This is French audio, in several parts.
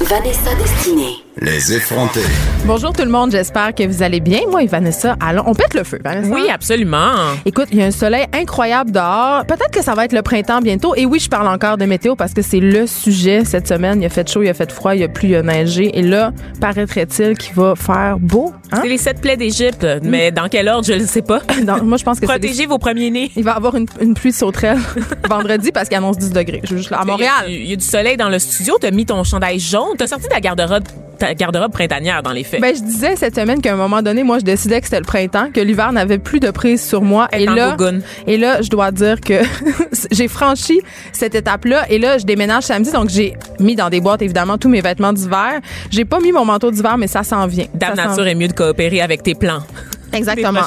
Vanessa Destinée. Les effrontés. Bonjour tout le monde, j'espère que vous allez bien. Moi et Vanessa, allons, on pète le feu, Vanessa. Oui, absolument. Écoute, il y a un soleil incroyable dehors. Peut-être que ça va être le printemps bientôt. Et oui, je parle encore de météo parce que c'est le sujet cette semaine. Il a fait chaud, il a fait froid, il a plu, il a neigé. Et là, paraîtrait-il qu'il va faire beau. Hein? C'est les sept plaies d'Égypte, mais dans quel ordre, je ne sais pas. Non, moi, je pense que des- Protégez vos premiers-nés. Il va y avoir une, une pluie de sauterelles vendredi parce qu'il annonce 10 degrés. Je veux juste là, à Montréal. Il y, a, il y a du soleil dans le studio. T'as mis ton chandail jaune. T'as sorti ta garde-robe, ta garde-robe printanière dans les faits. Ben, je disais cette semaine qu'à un moment donné, moi, je décidais que c'était le printemps, que l'hiver n'avait plus de prise sur moi. Et là, et là, je dois dire que j'ai franchi cette étape-là. Et là, je déménage samedi, donc j'ai mis dans des boîtes, évidemment, tous mes vêtements d'hiver. J'ai pas mis mon manteau d'hiver, mais ça s'en vient. Dame Nature est mieux de coopérer avec tes plans. Exactement.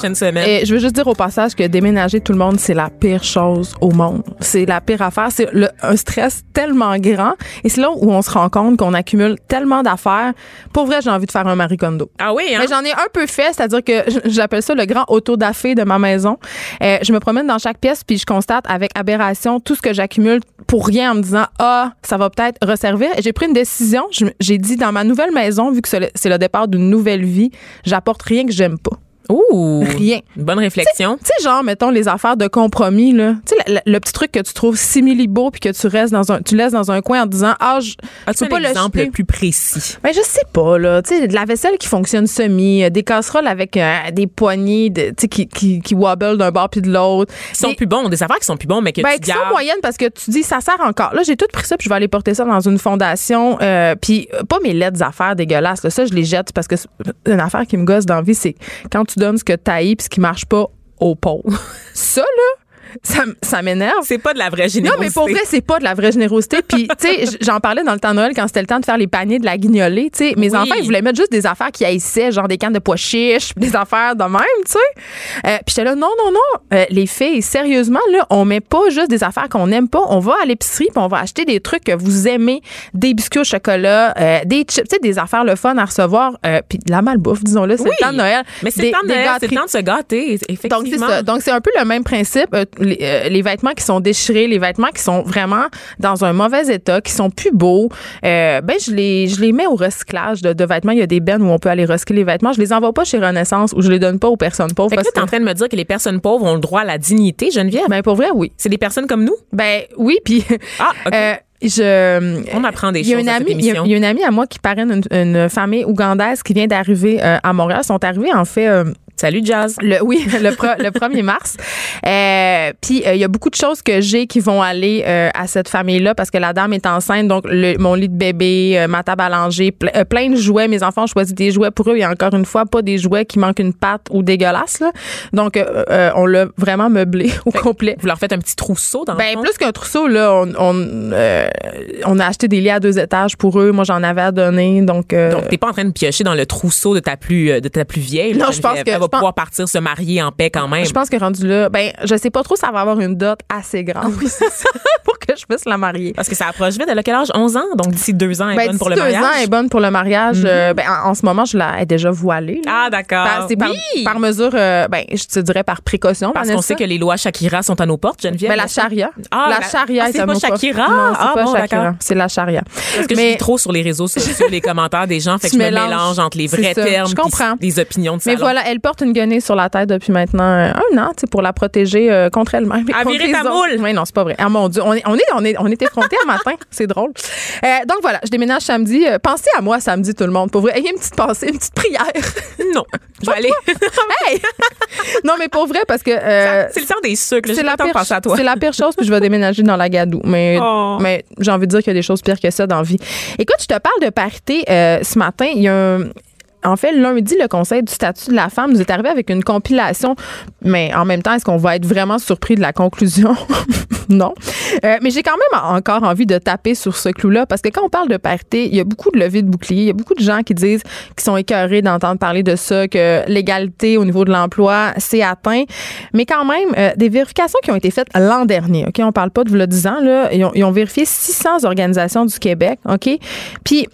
Et je veux juste dire au passage que déménager tout le monde, c'est la pire chose au monde. C'est la pire affaire. C'est le- un stress tellement grand. Et c'est là où on se rend compte qu'on accumule tellement d'affaires. Pour vrai, j'ai envie de faire un Marie Kondo. Ah oui, hein? Mais j'en ai un peu fait, c'est-à-dire que j'appelle ça le grand auto-dafé de ma maison. Euh, je me promène dans chaque pièce puis je constate avec aberration tout ce que j'accumule pour rien en me disant ah ça va peut-être resservir. Et j'ai pris une décision. J'ai dit dans ma nouvelle maison, vu que c'est le départ d'une nouvelle vie, j'apporte rien que j'aime pas. Ouh. Rien. Une bonne réflexion. Tu sais, genre, mettons, les affaires de compromis, là. Tu sais, le, le petit truc que tu trouves simili beau puis que tu restes dans un, tu laisses dans un coin en disant, ah, je, As-tu pas le exemple jeter. plus précis? Ben, je sais pas, là. Tu sais, de la vaisselle qui fonctionne semi, euh, des casseroles avec euh, des poignées, de, tu sais, qui, qui, qui wobble d'un bord puis de l'autre. Ils sont Des- plus bons, des affaires qui sont plus bons, mais que ben, tu qui sont moyennes parce que tu dis ça sert encore. Là, j'ai tout pris ça puis je vais aller porter ça dans une fondation. Euh, puis euh, pas mes lettres affaires dégueulasses. là. Ça, je les jette parce que une affaire qui me gosse dans la vie, c'est quand tu donnes ce que tu puis ce qui marche pas aux pauvres. ça, là, ça, m'énerve. C'est pas de la vraie Non, générosité. mais pour vrai, c'est pas de la vraie générosité. Puis, tu sais, j'en parlais dans le temps de Noël quand c'était le temps de faire les paniers de la guignolée. Tu sais, mes Oui. enfants, ils voulaient mettre juste des affaires qui haïssaient, genre des cannes de pois chiches, des affaires de même, tu sais. Euh, puis j'étais là, non, non, non. Euh, les filles, sérieusement, là, on met pas juste des affaires qu'on n'aime pas. On va à l'épicerie, puis on va acheter des trucs que vous aimez, des biscuits au chocolat, euh, des chips, tu sais, des affaires le fun à recevoir, puis de la malbouffe, disons-le. C'est Oui. le temps de Noël. Mais c'est le temps de Noël, c'est gâteries. le temps de se gâter, Donc, c'est effectivement. ça. Donc, c'est un peu le même principe. Euh, les, les vêtements qui sont déchirés, les vêtements qui sont vraiment dans un mauvais état, qui sont plus beaux, euh, ben, je les, je les mets au recyclage de, de vêtements. Il y a des bennes où on peut aller recycler les vêtements. Je les envoie pas chez Renaissance ou je les donne pas aux personnes pauvres. Fait que là, t'es en train de me dire que les personnes pauvres ont le droit à la dignité, Geneviève? ben, pour vrai, oui. c'est des personnes comme nous? Ben, oui, puis. Ah, OK. euh, je, On apprend des il y a une amie, il y a- émission. il y a une amie à moi qui parraine une, une famille ougandaise qui vient d'arriver euh, à Montréal. Ils sont arrivés en fait euh, Salut, Jazz. le, oui, le, pro- le 1er mars. Euh, Puis euh, il y a beaucoup de choses que j'ai qui vont aller euh, à cette famille-là parce que la dame est enceinte. Donc, le- mon lit de bébé, euh, ma table à langer, ple- euh, plein de jouets. Mes enfants ont choisi des jouets pour eux. Et encore une fois, pas des jouets qui manquent une patte ou dégueulasses. Là. Donc, euh, euh, on l'a vraiment meublé au complet. Vous leur faites un petit trousseau dans le Ben, fond? plus qu'un trousseau, là, on, on, euh, on a acheté des lits à deux étages pour eux. Moi, j'en avais à donner. Donc, euh, Donc, t'es pas en train de piocher dans le trousseau de ta plus, euh, de ta plus vieille. Non, je pense que- pense- pouvoir partir se marier en paix quand même. Je pense que rendu là, ben, je sais pas trop, ça va avoir une dot assez grande pour que je puisse la marier. Parce que ça approche vite. Elle a quel âge? 11 ans? Donc, d'ici deux ans, elle est Ben, bonne pour le deux mariage. Mhm. ans, elle est bonne pour le mariage. Euh, ben, en, en ce moment, je la, elle est déjà voilée. là. Ah, d'accord. Par- c'est par, Oui! par mesure, euh, ben, je te dirais par précaution. Parce qu'on sait que les lois Shakira sont à nos portes, Geneviève. Ben, la charia. Ah, la la- charia ah, est c'est à pas nos portes. Shakira? Ah, pas bon, Shakira. d'accord. C'est la charia. Parce que je Mais- lis trop sur les réseaux sociaux les commentaires des gens, fait que je me mélange entre les vrais termes les opinions de Mais voilà, elle porte une guenille sur la tête depuis maintenant euh, un an, tu sais, pour la protéger euh, contre elle-même. À contre virer ta moule. Oui, non, c'est pas vrai. Ah mon Dieu, on est, on est, on est, on est effrontés un matin. C'est drôle. Euh, donc voilà, je déménage samedi. Euh, pensez à moi samedi, tout le monde. Pour vrai, ayez une petite pensée, une petite prière. Non, je vais aller. hey! Non, mais pour vrai, parce que. c'est le temps des sucres. c'est la pire, à toi. c'est la pire chose, puis je vais déménager dans la gadoue. Mais, Oh. mais j'ai envie de dire qu'il y a des choses pires que ça dans la vie. Écoute, je te parle de parité ce matin. Il y a un, en fait, lundi, le Conseil du statut de la femme nous est arrivé avec une compilation. Mais en même temps, est-ce qu'on va être vraiment surpris de la conclusion? non. Euh, mais j'ai quand même encore envie de taper sur ce clou-là parce que quand on parle de parité, il y a beaucoup de levées de boucliers. Il y a beaucoup de gens qui disent qu'ils sont écœurés d'entendre parler de ça, que l'égalité au niveau de l'emploi, c'est atteint. Mais quand même, euh, des vérifications qui ont été faites l'an dernier, OK? On parle pas de vous le là. Ils ont, ils ont vérifié 600 organisations du Québec, OK? Puis,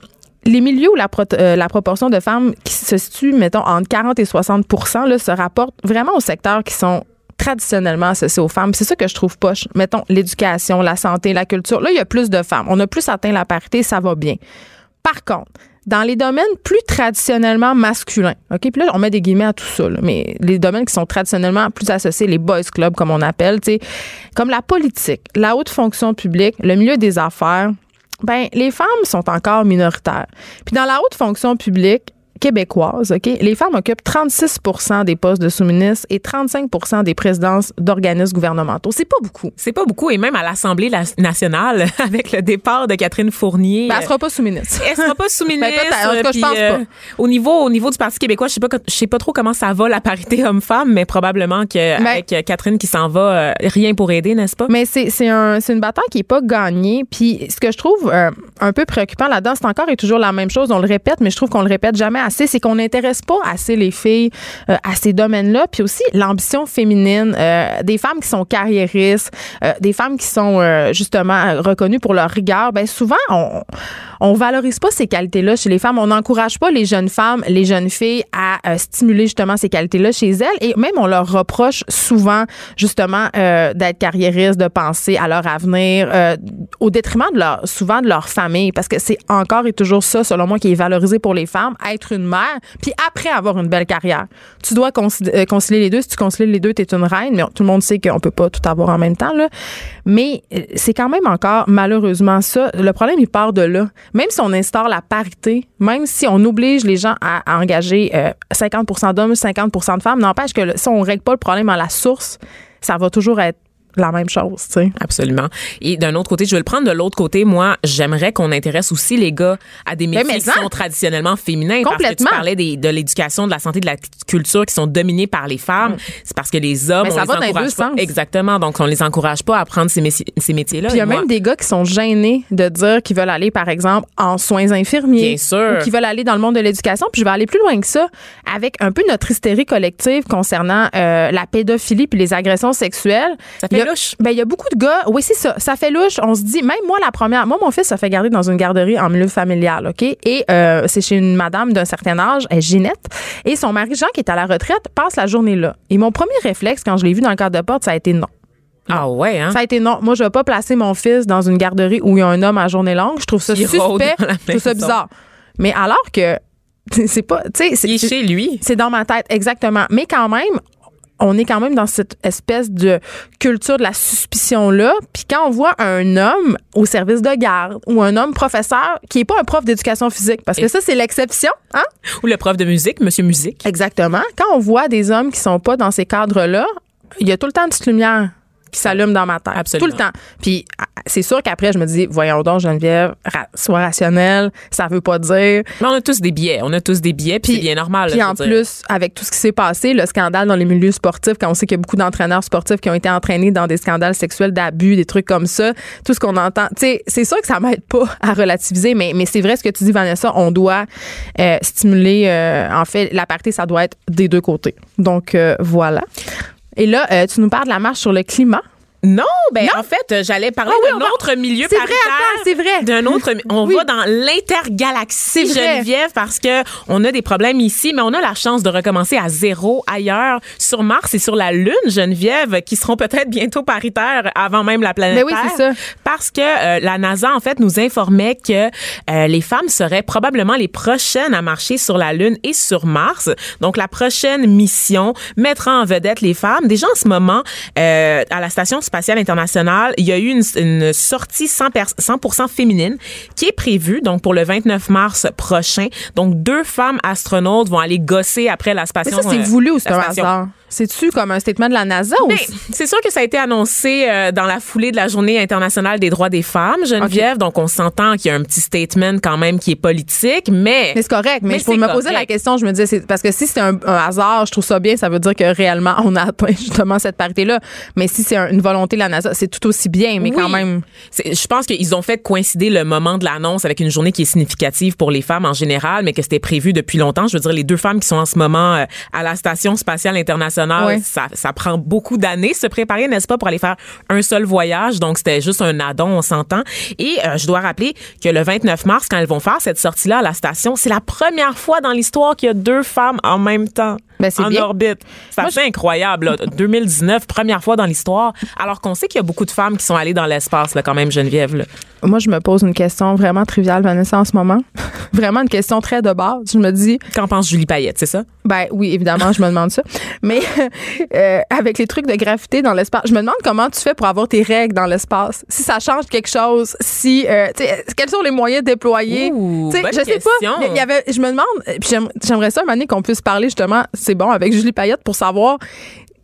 les milieux où la, pro- euh, la proportion de femmes qui se situe, mettons, entre 40 et 60 là, se rapporte vraiment aux secteurs qui sont traditionnellement associés aux femmes. C'est ça que je trouve poche. Mettons, l'éducation, la santé, la culture. Là, il y a plus de femmes. On a plus atteint la parité, ça va bien. Par contre, dans les domaines plus traditionnellement masculins, OK? Puis là, on met des guillemets à tout ça, là, mais les domaines qui sont traditionnellement plus associés, les boys clubs, comme on appelle, comme la politique, la haute fonction publique, le milieu des affaires, ben les femmes sont encore minoritaires. Puis dans la haute fonction publique québécoise, OK, les femmes occupent 36% des postes de sous-ministres et 35% des présidences d'organismes gouvernementaux. C'est pas beaucoup. C'est pas beaucoup. Et même à l'Assemblée la- nationale, avec le départ de Catherine Fournier. Ben, elle sera pas sous-ministre. Elle sera pas sous-ministre. Ben. En cas, je pense pas. Au niveau, au niveau du Parti québécois, je sais pas, je sais pas trop comment ça va la parité homme-femme, mais probablement que Ben- avec euh, Catherine qui s'en va, euh, rien pour aider, n'est-ce pas? Mais c'est c'est un, c'est une bataille qui est pas gagnée. Puis ce que je trouve euh, un peu préoccupant là-dedans, c'est encore et toujours la même chose. On le répète, mais je trouve qu'on le répète jamais C'est qu'on n'intéresse pas assez les filles euh, à ces domaines-là. Puis aussi l'ambition féminine, euh, des femmes qui sont carriéristes, euh, des femmes qui sont justement reconnues pour leur rigueur. Ben souvent on on valorise pas ces qualités-là chez les femmes. On n'encourage pas les jeunes femmes, les jeunes filles à stimuler justement ces qualités-là chez elles. Et même on leur reproche souvent justement d'être carriéristes, de penser à leur avenir au détriment de leur souvent de leur famille, parce que c'est encore et toujours ça, selon moi, qui est valorisé pour les femmes, être une mère, puis après avoir une belle carrière. Tu dois euh, concilier les deux. Si tu concilies les deux, tu es une reine, mais tout le monde sait qu'on peut pas tout avoir en même temps. Là. Mais euh, c'est quand même encore malheureusement ça. Le problème, il part de là. Même si on instaure la parité, même si on oblige les gens à, engager euh, 50% d'hommes, 50% de femmes, n'empêche que si on règle pas le problème à la source, ça va toujours être la même chose, tu sais. Absolument. Et d'un autre côté, je vais le prendre de l'autre côté. Moi, j'aimerais qu'on intéresse aussi les gars à des métiers mais qui sont traditionnellement féminins. Parce que Complètement. tu parlais des- de l'éducation, de la santé, de la culture qui sont dominés par les femmes. C'est parce que les hommes, Mais on ça les va dans les encourage deux pas. sens. Exactement. Donc, on les encourage pas à prendre ces, métiers- ces métiers-là. Puis il y a moi- même des gars qui sont gênés de dire qu'ils veulent aller, par exemple, en soins infirmiers. Bien sûr. Ou qui veulent aller dans le monde de l'éducation. Puis je vais aller plus loin que ça, avec un peu notre hystérie collective concernant euh, la pédophilie puis les agressions sexuelles. Ça fait Il y a- louche. Ben, il y a beaucoup de gars. Oui, c'est ça. Ça fait louche. On se dit, même moi, la première. Moi, mon fils se fait garder dans une garderie en milieu familial, OK? Et euh, c'est chez une madame d'un certain âge, elle Ginette. Et son mari, Jean, qui est à la retraite, passe la journée là. Et mon premier réflexe, quand je l'ai vu dans le cadre de porte, ça a été non. Ah ouais, hein? Ça a été non. Moi, je vais pas placer mon fils dans une garderie où il y a un homme à journée longue. Je trouve ça suspect. Je trouve ça bizarre. Mais alors que c'est pas, tu sais, c'est- chez lui. c'est dans ma tête exactement. Mais quand même, on est quand même dans cette espèce de culture de la suspicion là. Puis quand on voit un homme au service de garde ou un homme professeur qui est pas un prof d'éducation physique, parce que Et- ça c'est l'exception, hein? Ou le prof de musique, monsieur musique. Exactement. Quand on voit des hommes qui sont pas dans ces cadres-là, il y a tout le temps une petite lumière qui s'allume dans ma tête. Absolument. Tout le temps. Puis ah, c'est sûr qu'après, je me dis, voyons donc, Geneviève, ra- sois rationnelle, ça veut pas dire. Mais on a tous des biais. On a tous des biais, puis c'est bien normal. Puis en dire. plus, avec tout ce qui s'est passé, le scandale dans les milieux sportifs, quand on sait qu'il y a beaucoup d'entraîneurs sportifs qui ont été entraînés dans des scandales sexuels, d'abus, des trucs comme ça, tout ce qu'on entend, tu sais, c'est sûr que ça m'aide pas à relativiser, mais, mais c'est vrai ce que tu dis, Vanessa, on doit euh, stimuler, euh, en fait, la parité, ça doit être des deux côtés. Donc, euh, voilà. Et là, euh, tu nous parles de la marche sur le climat. Non, ben en fait, euh, j'allais parler Ah oui, d'un va- autre milieu C'est vrai, paritaire. attends, c'est vrai. D'un autre, on Oui. va dans l'intergalaxie C'est vrai. Geneviève parce que on a des problèmes ici, mais on a la chance de recommencer à zéro ailleurs sur Mars et sur la Lune, Geneviève, qui seront peut-être bientôt paritaires avant même la planète Ben oui, Terre. c'est ça. Parce que euh, la NASA en fait nous informait que euh, les femmes seraient probablement les prochaines à marcher sur la Lune et sur Mars. Donc la prochaine mission mettra en vedette les femmes. Déjà en ce moment, euh, à la station spatiale internationale, il y a eu une, une sortie 100%, pers- 100% féminine qui est prévue donc pour le 29 mars prochain. Donc deux femmes astronautes vont aller gosser après la Mais station. ça, c'est euh, voulu ou c'est un hasard? C'est-tu comme un statement de la NASA ou Ben, c'est sûr que ça a été annoncé euh, dans la foulée de la Journée internationale des droits des femmes, Geneviève. Donc, on s'entend qu'il y a un petit statement quand même qui est politique, mais... Mais c'est correct. Mais, Mais pour me poser la correct. question, je me disais, parce que si c'est un, un hasard, je trouve ça bien. Ça veut dire que réellement, on a atteint justement cette parité-là. Mais si c'est un- une volonté de la NASA, c'est tout aussi bien, mais Oui. quand même. Je pense qu'ils ont fait coïncider le moment de l'annonce avec une journée qui est significative pour les femmes en général, mais que c'était prévu depuis longtemps. Je veux dire, les deux femmes qui sont en ce moment euh, à la Station spatiale internationale, Ouais. ça, ça prend beaucoup d'années se préparer, n'est-ce pas, pour aller faire un seul voyage. Donc, c'était juste un addon, on s'entend. Et euh, je dois rappeler que le 29 mars, quand elles vont faire cette sortie-là à la station, c'est la première fois dans l'histoire qu'il y a deux femmes en même temps. Ben, en bien. orbite. C'est assez incroyable. là. 2019, première fois dans l'histoire. Alors qu'on sait qu'il y a beaucoup de femmes qui sont allées dans l'espace, là, quand même, Geneviève. là. Moi, je me pose une question vraiment triviale, Vanessa, en ce moment. vraiment une question très de base. Je me dis, Qu'en pense Julie Payette, c'est ça? Ben oui, évidemment, je me demande ça. Mais euh, avec les trucs de gravité dans l'espace, je me demande comment tu fais pour avoir tes règles dans l'espace. Si ça change quelque chose, si euh, quels sont les moyens déployés? Ouh, bonne je sais question. pas. Y avait, je me demande. J'aimerais ça, Mané, qu'on puisse parler justement. C'est bon avec Julie Payette pour savoir.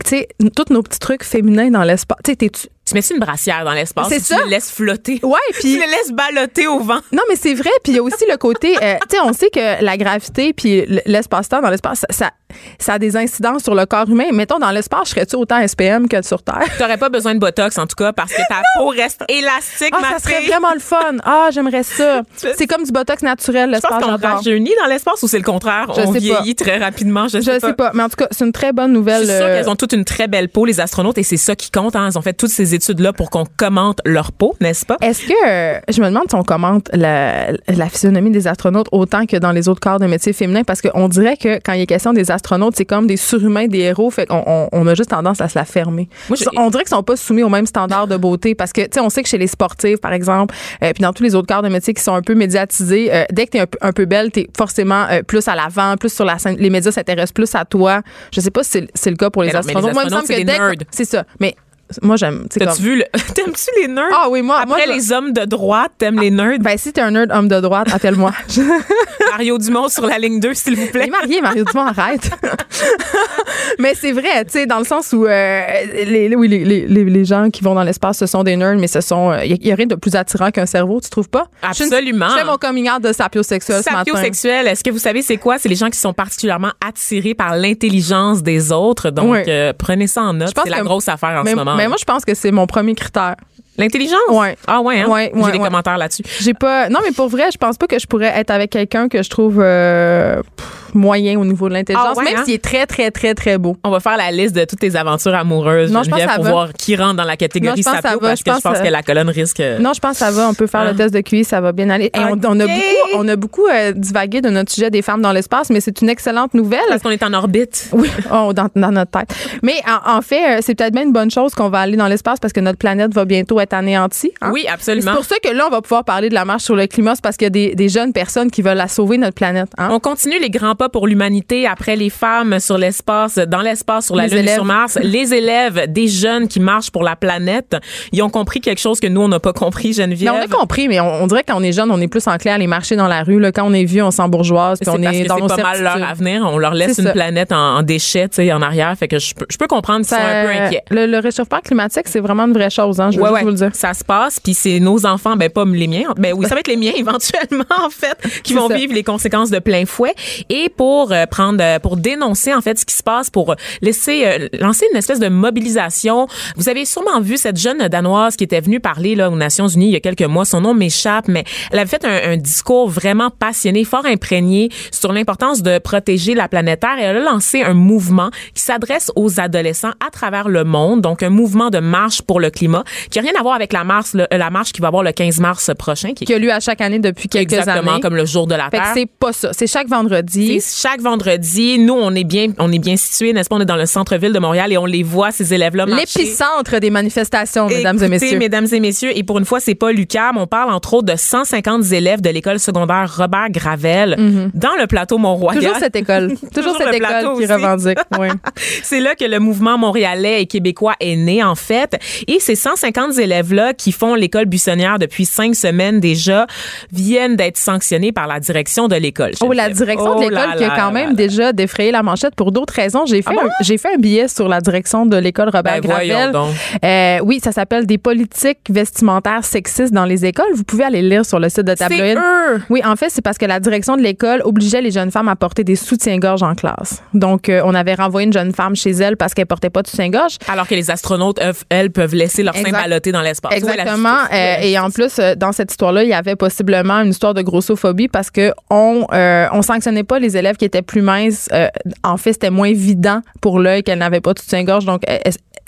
Tu sais, tous nos petits trucs féminins dans l'espace. Tu sais, t'es-tu. Tu mets une brassière dans l'espace. C'est ça. Tu les laisses flotter? Ouais, Tu puis. les laisses ballotter au vent. Non, mais c'est vrai. Puis il y a aussi le côté, euh, tu sais, on sait que la gravité puis l'espace-temps dans l'espace, ça, ça, ça a des incidences sur le corps humain. Mettons, dans l'espace, serais-tu autant SPM que sur Terre? T'aurais pas besoin de botox, en tout cas, parce que ta peau reste élastique, Ah, ma ça serait vraiment le fun. Ah, j'aimerais ça. C'est comme du botox naturel, Je pense l'espace, qu'on rajeunit dans l'espace ou c'est le contraire? Je on sais pas. vieillit très rapidement, je, Je sais pas. Mais en tout cas, c'est une très bonne Je nouvelle. suis sûre euh, qu'elles ont toutes une très belle peau, les astronautes, et c'est ça qui compte. Hein. Elles ont fait toutes ces études-là pour qu'on commente leur peau, n'est-ce pas? Est-ce que, euh, je me demande si on commente la, la physionomie des astronautes autant que dans les autres corps de métier féminins, parce qu'on dirait que quand il est question des astronautes, c'est comme des surhumains, des héros, fait qu'on on, on a juste tendance à se la fermer. Moi, on dirait qu'ils sont pas soumis aux mêmes standards de beauté, parce que, tu sais, on sait que chez les sportifs, par exemple, euh, puis dans tous les autres corps de métier qui sont un peu médiatisés, euh, dès que t'es un, peu- un peu belle, t'es forcément euh, plus à l'avant, plus sur la scène. Les médias s'intéressent plus à toi. Je sais pas si c'est le cas pour les Mais les astronautes. Moi, il me astronautes, semble que dès. C'est ça. Mais moi, j'aime, T'as-tu comme- vu le. T'aimes-tu les nerds? Ah oui, moi, moi, Après je- les hommes de droite, t'aimes les nerds? ben, si t'es un nerd homme de droite, appelle-moi. Mario Dumont sur la ligne 2, s'il vous Il plaît. marié, Mario Dumont, arrête. mais c'est vrai, tu sais, dans le sens où euh, les, oui, les, les, les- les gens qui vont dans l'espace, ce sont des nerds, mais ce sont. Il n'y a, rien de plus attirant qu'un cerveau, tu trouves pas? Absolument. Je fais mon coming out de sapiosexuel. Sapiosexuel, est-ce que vous savez c'est quoi? C'est les gens qui sont particulièrement attirés par l'intelligence des autres. Donc, euh, prenez ça en note. C'est la grosse affaire en ce moment. Mais moi, je pense que c'est mon premier critère. L'intelligence? Ouais. Ah ouais, hein? Ouais, J'ai ouais, des ouais. commentaires là-dessus. J'ai pas. Non, mais pour vrai, je pense pas que je pourrais être avec quelqu'un que je trouve euh, pff, moyen au niveau de l'intelligence, Ah ouais, même hein? s'il est très, très, très, très beau. On va faire la liste de toutes tes aventures amoureuses, Non, je pense pour va. voir qui rentre dans la catégorie Non, je pense que ça sapio, va. parce Je que je pense, pense euh, que la colonne risque... Non, je pense que ça va. On peut faire Ah. le test de QI, ça va bien aller. Et on, on a beaucoup, on a beaucoup euh, divagué de notre sujet des femmes dans l'espace, mais c'est une excellente nouvelle. Parce qu'on est en orbite. Oui, oh, dans, dans notre tête. Mais en, en fait, euh, c'est peut-être bien une bonne chose qu'on va aller dans l'espace parce que notre planète va bientôt être anéantie. hein. Oui, Et C'est absolument. pour ça que là, on va pouvoir parler de la marche sur le climat, c'est parce qu'il y a des, des jeunes personnes qui veulent la sauver, notre planète. hein. On continue les grands pas pour l'humanité après les femmes sur l'espace, dans l'espace, sur la Les Lune élèves. sur Mars. Les élèves, des jeunes qui marchent pour la planète, ils ont compris quelque chose que nous, on n'a pas compris, Mais Geneviève. on a compris, mais on, on dirait que quand on est jeune, on est plus enclin à aller marcher dans la rue. Là. Quand on est vieux, on sent bourgeoise, puis on parce est que dans c'est nos pas mal leur avenir. On leur laisse une ça. planète en, en déchets, tu sais, en arrière. Fait que je peux, je peux comprendre qu'ils sont un peu inquiets. Le, le réchauffement climatique, c'est vraiment une vraie chose, hein, je veux Ouais, juste ouais. vous le dire. Ça se passe, puis c'est nos enfants, ben pas les miens. Ben oui, ça va être les miens éventuellement en fait, qui vont ça. vivre les conséquences de plein fouet. Et pour euh, prendre, euh, pour dénoncer en fait ce qui se passe, pour laisser euh, lancer une espèce de mobilisation. Vous avez sûrement vu cette jeune danoise qui était venue parler là aux Nations Unies il y a quelques mois. Son nom m'échappe, mais elle avait fait un, un discours vraiment passionné, fort imprégné sur l'importance de protéger la planète Terre. Et elle a lancé un mouvement qui s'adresse aux adolescents à travers le monde, donc un mouvement de marche pour le climat qui a rien à voir avec la marche, le- la marche qui va avoir le 15 mars prochain, qui est Qui a lieu à chaque année depuis quelques exactement années. comme le jour de la Fait Terre. c'est pas ça. C'est chaque vendredi. Chaque vendredi. Nous, on est bien, on est bien situés, n'est-ce pas? On est dans le centre-ville de Montréal et on les voit, ces élèves-là, marcher. L'épicentre des manifestations, mesdames et messieurs. mesdames et messieurs, et pour une fois, c'est pas l'UQAM. On parle entre autres de 150 élèves de l'école secondaire Robert Gravel dans le plateau Mont-Royal. Mhm. Toujours cette école. Toujours, cette le école qui aussi. revendique. Oui. C'est là que le mouvement montréalais et québécois est né, en fait. Et ces 150 élèves-là qui font l'école buissonnière depuis cinq semaines déjà viennent d'être sanctionnés par la direction de l'école. Oh, la direction Oh de l'école, là qui a quand même là. déjà défrayé la manchette pour d'autres raisons. J'ai fait, Ah bon? j'ai fait un billet sur la direction de l'école Robert Ben, Gravel. donc. Euh, oui, ça s'appelle Des politiques vestimentaires sexistes dans les écoles. Vous pouvez aller lire sur le site de Tabloïd. eux. Oui, en fait, c'est parce que la direction de l'école obligeait les jeunes femmes à porter des soutiens-gorge en classe. Donc, euh, on avait renvoyé une jeune femme chez elle parce qu'elle portait pas de soutien-gorge. Alors que les astronautes, elles, peuvent laisser leur sein balloter dans l'espace. Exactement. Euh, et en plus, dans cette histoire-là, il y avait possiblement une histoire de grossophobie parce que on on sanctionnait pas les élèves qui étaient plus minces. Euh, en fait, c'était moins évident pour l'œil qu'elles n'avaient pas de soutien-gorge. Donc, euh,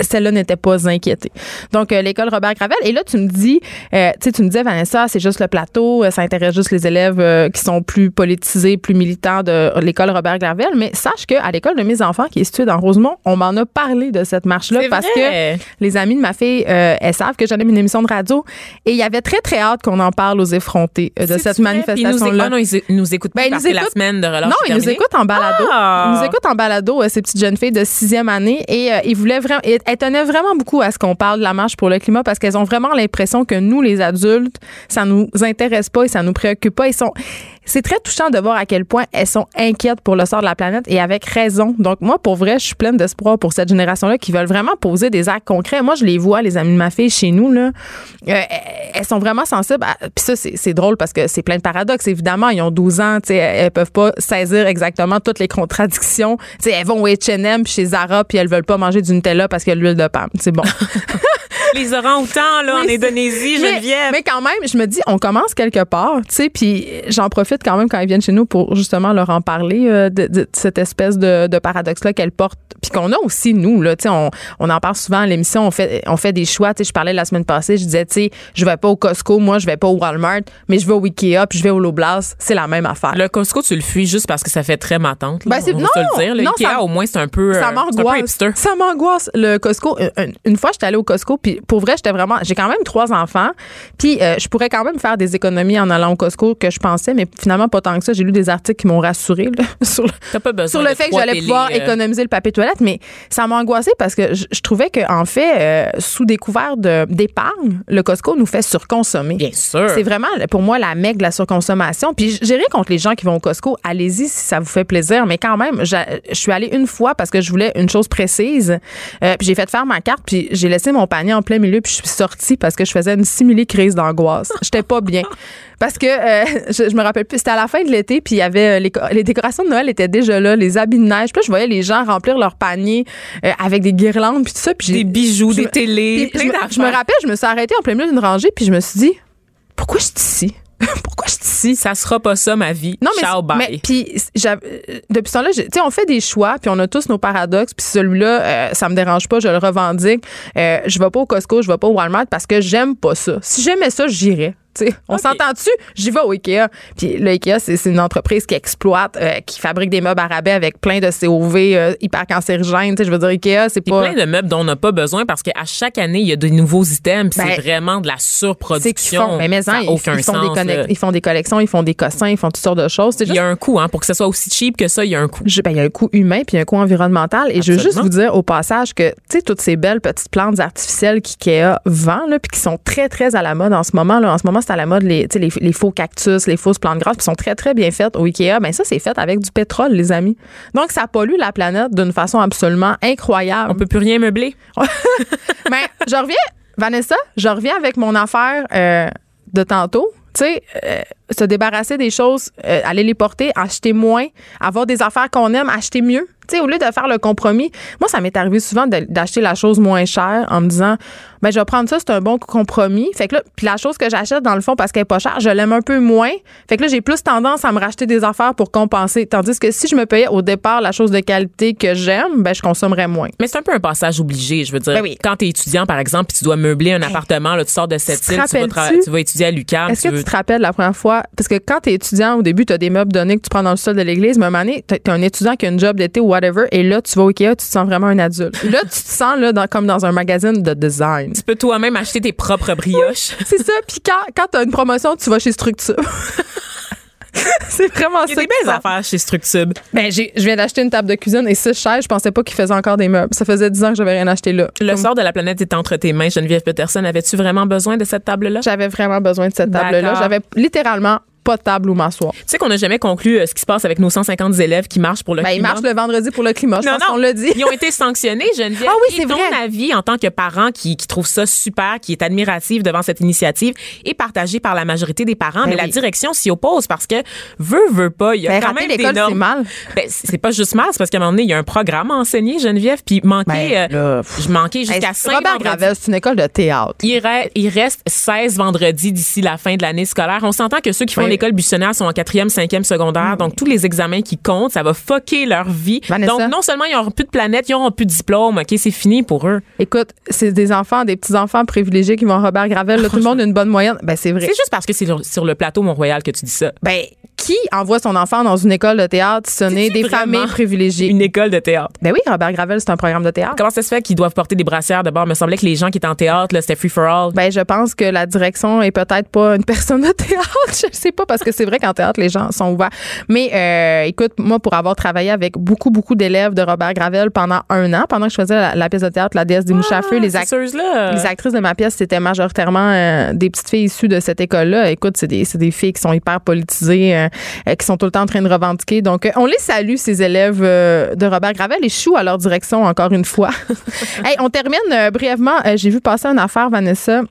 celle-là n'était pas inquiétée. Donc, euh, l'école Robert Gravel. Et là, tu me dis, euh, tu sais, tu me disais, Vanessa, c'est juste le plateau, ça intéresse juste les élèves euh, qui sont plus politisés, plus militants de l'école Robert Gravel. Mais sache qu'à l'école de mes enfants, qui est située dans Rosemont, on m'en a parlé de cette marche-là parce vrai. que les amis de ma fille, elles savent que j'anime une émission de radio et il y avait très, très hâte qu'on en parle aux effrontés de cette ils nous écoutent- manifestation-là. ah non, ils, nous écoutent Ben, pas parce nous que la écoutent- semaine de relâche Non, est ils nous écoutent en balado. Ah! Ils nous écoutent en balado, ces petites jeunes filles de sixième année. Et euh, ils voulaient vraiment. Elles tenaient vraiment beaucoup à ce qu'on parle de la marche pour le climat parce qu'elles ont vraiment l'impression que nous, les adultes, ça nous intéresse pas et ça nous préoccupe pas. Ils sont. C'est très touchant de voir à quel point elles sont inquiètes pour le sort de la planète et avec raison. Donc moi, pour vrai, je suis pleine d'espoir pour cette génération-là qui veulent vraiment poser des actes concrets. Moi, je les vois, les amis de ma fille chez nous là, euh, elles sont vraiment sensibles. à- Puis ça, c'est drôle parce que c'est plein de paradoxes. Évidemment, ils ont 12 ans, tu sais, elles peuvent pas saisir exactement toutes les contradictions. Tu sais, elles vont au H&M chez Zara puis elles veulent pas manger du Nutella parce qu'il y a de l'huile de palme. C'est bon. Les orang-outans, là, en Oui, Indonésie, mais, Geneviève. mais quand même, je me dis, on commence quelque part, tu sais, puis j'en profite quand même quand ils viennent chez nous pour justement leur en parler euh, de, de cette espèce de, de paradoxe-là qu'elles portent, puis qu'on a aussi, nous, là, tu sais, on, on en parle souvent à l'émission, on fait, on fait des choix, tu sais, je parlais la semaine passée, je disais, tu sais, je vais pas au Costco, moi, je vais pas au Walmart, mais je vais au Ikea, puis je vais au Loblaws, c'est la même affaire. Le Costco, tu le fuis juste parce que ça fait très matante. là. Ben, c'est- on se le dire. Le non, Ikea, ça- au moins, c'est un peu, euh, ça peu m'angoisse. Ça m'angoisse. Le Costco, une, une fois, j'étais allée au Costco, puis pour vrai, j'étais vraiment. J'ai quand même trois enfants, puis euh, je pourrais quand même faire des économies en allant au Costco que je pensais, mais finalement, pas tant que ça. J'ai lu des articles qui m'ont rassuré là, sur le, pas sur fait que j'allais pouvoir euh, économiser le papier toilette, mais ça m'a angoissée parce que je, je trouvais que en fait, euh, sous découvert de- d'épargne, le Costco nous fait surconsommer. Bien sûr. C'est vraiment pour moi la mecque de la surconsommation. Puis j'ai rien contre les gens qui vont au Costco. Allez-y si ça vous fait plaisir. Mais quand même, je suis allée une fois parce que je voulais une chose précise. Euh, puis j'ai fait faire ma carte. Puis j'ai laissé mon panier en plein milieu. Puis je suis sortie parce que je faisais une simili crise d'angoisse. J'étais pas bien. Parce que euh, je, je me rappelle plus, c'était à la fin de l'été, puis il y avait euh, les, co- les décorations de Noël étaient déjà là, les habits de neige. Puis là, je voyais les gens remplir leur panier euh, avec des guirlandes puis tout ça. Puis Des bijoux, des télés, je, je me rappelle, je me suis arrêtée en plein milieu d'une rangée, puis je me suis dit, pourquoi je suis ici? pourquoi je suis ici? Ça sera pas ça, ma vie. Non, mais, Ciao, bye. mais puis euh, depuis ce temps-là, tu sais, on fait des choix, puis on a tous nos paradoxes, puis celui-là, euh, ça me dérange pas, je le revendique. Euh, je vais pas au Costco, je vais pas au Walmart parce que j'aime pas ça. Si j'aimais ça, j'irais. On s'entend-tu? J'y vais au Ikea. Puis le Ikea, c'est c'est une entreprise qui exploite, euh, qui fabrique des meubles à rabais avec plein de COV euh, hyper cancérigènes. Je veux dire, Ikea, c'est pas... plein de meubles dont on n'a pas besoin parce qu'à chaque année, il y a de nouveaux items. puis Ben, c'est vraiment de la C'est surproduction. font. Mais, mais ça hein, ils, aucun ils font sens. des connex- là. ils font des collections, ils font des cossins, ils font toutes sortes de choses. C'est Il y a un coût, hein, pour que ce soit aussi cheap que ça, il y a un coût. Je- ben, il y a un coût humain puis il y a un coût environnemental. Et je veux juste vous dire au passage que, tu sais, toutes ces belles petites plantes artificielles qu'IKEA vend, là, puis qui sont très, très à la mode en ce moment. Là. En ce moment, c'est à la mode les, faux cactus, les fausses plantes grasses, qui sont très, très bien faites au IKEA. Ben, ça, c'est fait avec du pétrole, les amis. Donc, ça pollue la planète d'une façon absolument incroyable. On peut plus rien meubler. Mais je reviens, Vanessa, je reviens avec mon affaire euh, de tantôt. Tu sais, euh, se débarrasser des choses, euh, aller les porter, acheter moins, avoir des affaires qu'on aime, acheter mieux. Tu sais, au lieu de faire le compromis, moi, ça m'est arrivé souvent d'acheter la chose moins chère en me disant, ben, je vais prendre ça, c'est un bon compromis. Fait que là, puis la chose que j'achète, dans le fond, parce qu'elle est pas chère, je l'aime un peu moins. Fait que là, j'ai plus tendance à me racheter des affaires pour compenser. Tandis que si je me payais au départ la chose de qualité que j'aime, ben, je consommerais moins. Mais c'est un peu un passage obligé, je veux dire. Ben oui. Quand tu es étudiant, par exemple, puis tu dois meubler un appartement, là, tu sors de cette te île, tu tu vas étudier à l'UQAM. Est-ce que veux- tu te rappelles la première fois? Parce que quand tu es étudiant, au début, tu as des meubles donnés que tu prends dans le sol de l'église, mais à un moment donné, tu es un étudiant qui a une job d'été ou whatever, et là, tu vas au Ikea, tu te sens vraiment un adulte. Là, tu te sens là, dans- comme dans un magazine de design. Tu peux toi-même acheter tes propres brioches. C'est ça. Puis quand, quand tu as une promotion, tu vas chez Structure. C'est vraiment Il y a ça. des belles affaires chez Structube. Ben, j'ai- je viens d'acheter une table de cuisine et six chaises. Je pensais pas qu'ils faisaient encore des meubles. Ça faisait 10 ans que j'avais rien acheté là. Le Comme- sort de la planète est entre tes mains, Geneviève Peterson. Avais-tu vraiment besoin de cette table-là? J'avais vraiment besoin de cette table-là. J'avais littéralement pas de table où m'asseoir. Tu sais qu'on n'a jamais conclu euh, ce qui se passe avec nos 150 élèves qui marchent pour le Ben, ils climat. marchent le vendredi pour le climat. Je Non, pense non, qu'on l'a dit. Ils ont été sanctionnés, Geneviève. Ah oui, c'est ton vrai. avis en tant que parent qui, qui trouve ça super, qui est admiratif devant cette initiative, est partagé par la majorité des parents, Ben mais la direction s'y oppose parce que veut, veut pas. Il y a Ben, quand même des l'école, normes. c'est mal. Ben, c'est pas juste mal, c'est parce qu'à un moment donné, il y a un programme à enseigner, Geneviève, puis manquer, Ben, euh, je manquais jusqu'à Hey, 5 Robert Gravel, c'est une école de théâtre. il, re- il reste 16 vendredis d'ici la fin de l'année scolaire. On s'entend que ceux qui font. L'école buissonnière sont en quatrième, cinquième secondaire. Donc, tous les examens qui comptent, ça va fucker leur vie. Vanessa? Donc, non seulement ils n'auront plus de planète, ils n'auront plus de diplôme. OK, c'est fini pour eux. Écoute, c'est des enfants, des petits-enfants privilégiés qui vont Robert Gravel. Là, tout le monde a une bonne moyenne. Ben, c'est vrai. C'est juste parce que c'est sur- sur le plateau Mont-Royal que tu dis ça. Ben, qui envoie son enfant dans une école de théâtre si ce n'est des familles privilégiées? Une école de théâtre? Ben oui, Robert Gravel, c'est un programme de théâtre. Comment ça se fait qu'ils doivent porter des brassières d'abord? Me semblait que les gens qui étaient en théâtre, c'était free for all. Ben, je pense que la direction est peut-être pas une personne de théâtre. Je sais pas, parce que c'est vrai qu'en théâtre, les gens sont ouverts. Mais euh, écoute, moi, pour avoir travaillé avec beaucoup, beaucoup d'élèves de Robert Gravel pendant un an, pendant que je faisais la, la pièce de théâtre La déesse des mouches à feu, les, act- les actrices de ma pièce, c'était majoritairement euh, des petites filles issues de cette école-là. Écoute, c'est des, des filles qui sont hyper politisées, euh, qui sont tout le temps en train de revendiquer. Donc, euh, on les salue, ces élèves euh, de Robert Gravel, et chou à leur direction, encore une fois. hey, on termine euh, brièvement. Euh, J'ai vu passer une affaire, Vanessa.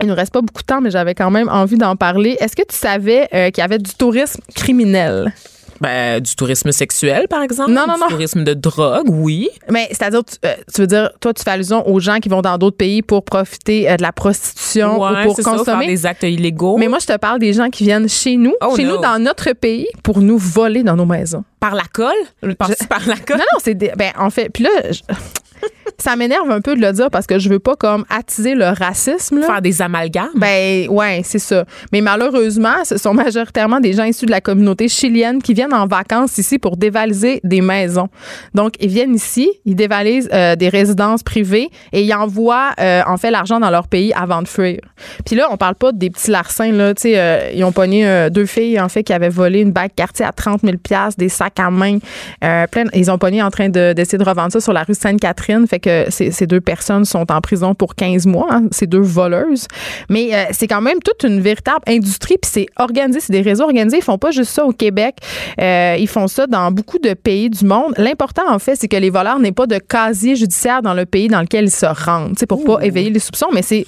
Il nous reste pas beaucoup de temps, mais j'avais quand même envie d'en parler. Est-ce que tu savais euh, qu'il y avait du tourisme criminel? Ben, du tourisme sexuel, par exemple. Non, non, du non. tourisme de drogue, oui. Mais c'est-à-dire, tu, euh, tu veux dire, toi, tu fais allusion aux gens qui vont dans d'autres pays pour profiter euh, de la prostitution Ouais, ou pour c'est ça, faire consommer? des actes illégaux. Mais moi, je te parle des gens qui viennent chez nous, Oh, chez no. nous, dans notre pays, pour nous voler dans nos maisons. par la colle? Par, Je- par la colle? Non, non, c'est des, ben en fait, puis là, je- ça m'énerve un peu de le dire parce que je veux pas comme attiser le racisme là. Faire des amalgames? Ben ouais, c'est ça. Mais malheureusement, ce sont majoritairement des gens issus de la communauté chilienne qui viennent en vacances ici pour dévaliser des maisons. Donc ils viennent ici, ils dévalisent euh, des résidences privées et ils envoient euh, en fait l'argent dans leur pays avant de fuir. Puis là, on parle pas des petits larcins là, tu sais, euh, ils ont pogné deux filles en fait qui avaient volé une bague quartier à 30 000 pièces, des sacs à main, plein. Ils ont pogné en train de- d'essayer de revendre ça sur la rue Sainte-Catherine, fait que ces, ces deux personnes sont en prison pour 15 mois, hein, ces deux voleuses. Mais euh, c'est quand même toute une véritable industrie, puis c'est organisé, c'est des réseaux organisés. Ils font pas juste ça au Québec, euh, ils font ça dans beaucoup de pays du monde. L'important, en fait, c'est que les voleurs n'aient pas de casier judiciaire dans le pays dans lequel ils se rendent, sais, pour pas éveiller les soupçons. Mais c'est,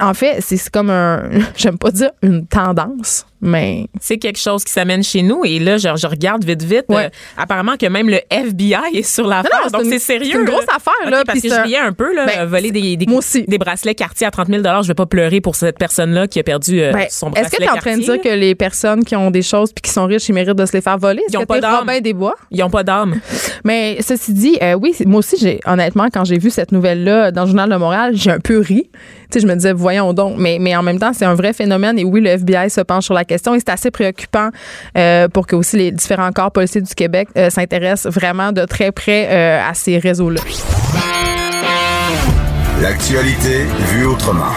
en fait, c'est c'est comme un, j'aime pas dire une tendance, mais C'est quelque chose qui s'amène chez nous. Et là, je, je regarde vite, vite. Ouais. euh, apparemment que même le FBI est sur l'affaire. Non, non, c'est Donc, c'est sérieux. c'est une grosse affaire, là, parce puis que je riais un peu, là, Ben, voler des, des, bracelets quartier à 30 000 Je vais pas pleurer pour cette personne-là qui a perdu euh, Ben, son Est-ce bracelet que tu es en train de dire que les personnes qui ont des choses puis qui sont riches, ils méritent de se les faire voler? Est-ce Ils ont que pas d'âme. Robin des Bois? Ils ont pas d'âme. Mais ceci dit, euh, oui, moi aussi, j'ai honnêtement, quand j'ai vu cette nouvelle-là dans le Journal de Montréal, j'ai un peu ri. Tu sais, je me disais, voyons donc. Mais, mais en même temps, c'est un vrai phénomène. Et oui, le FBI se penche sur la question. Et c'est assez préoccupant euh, pour que aussi les différents corps policiers du Québec euh, s'intéressent vraiment de très près euh, à ces réseaux-là. L'actualité vue autrement.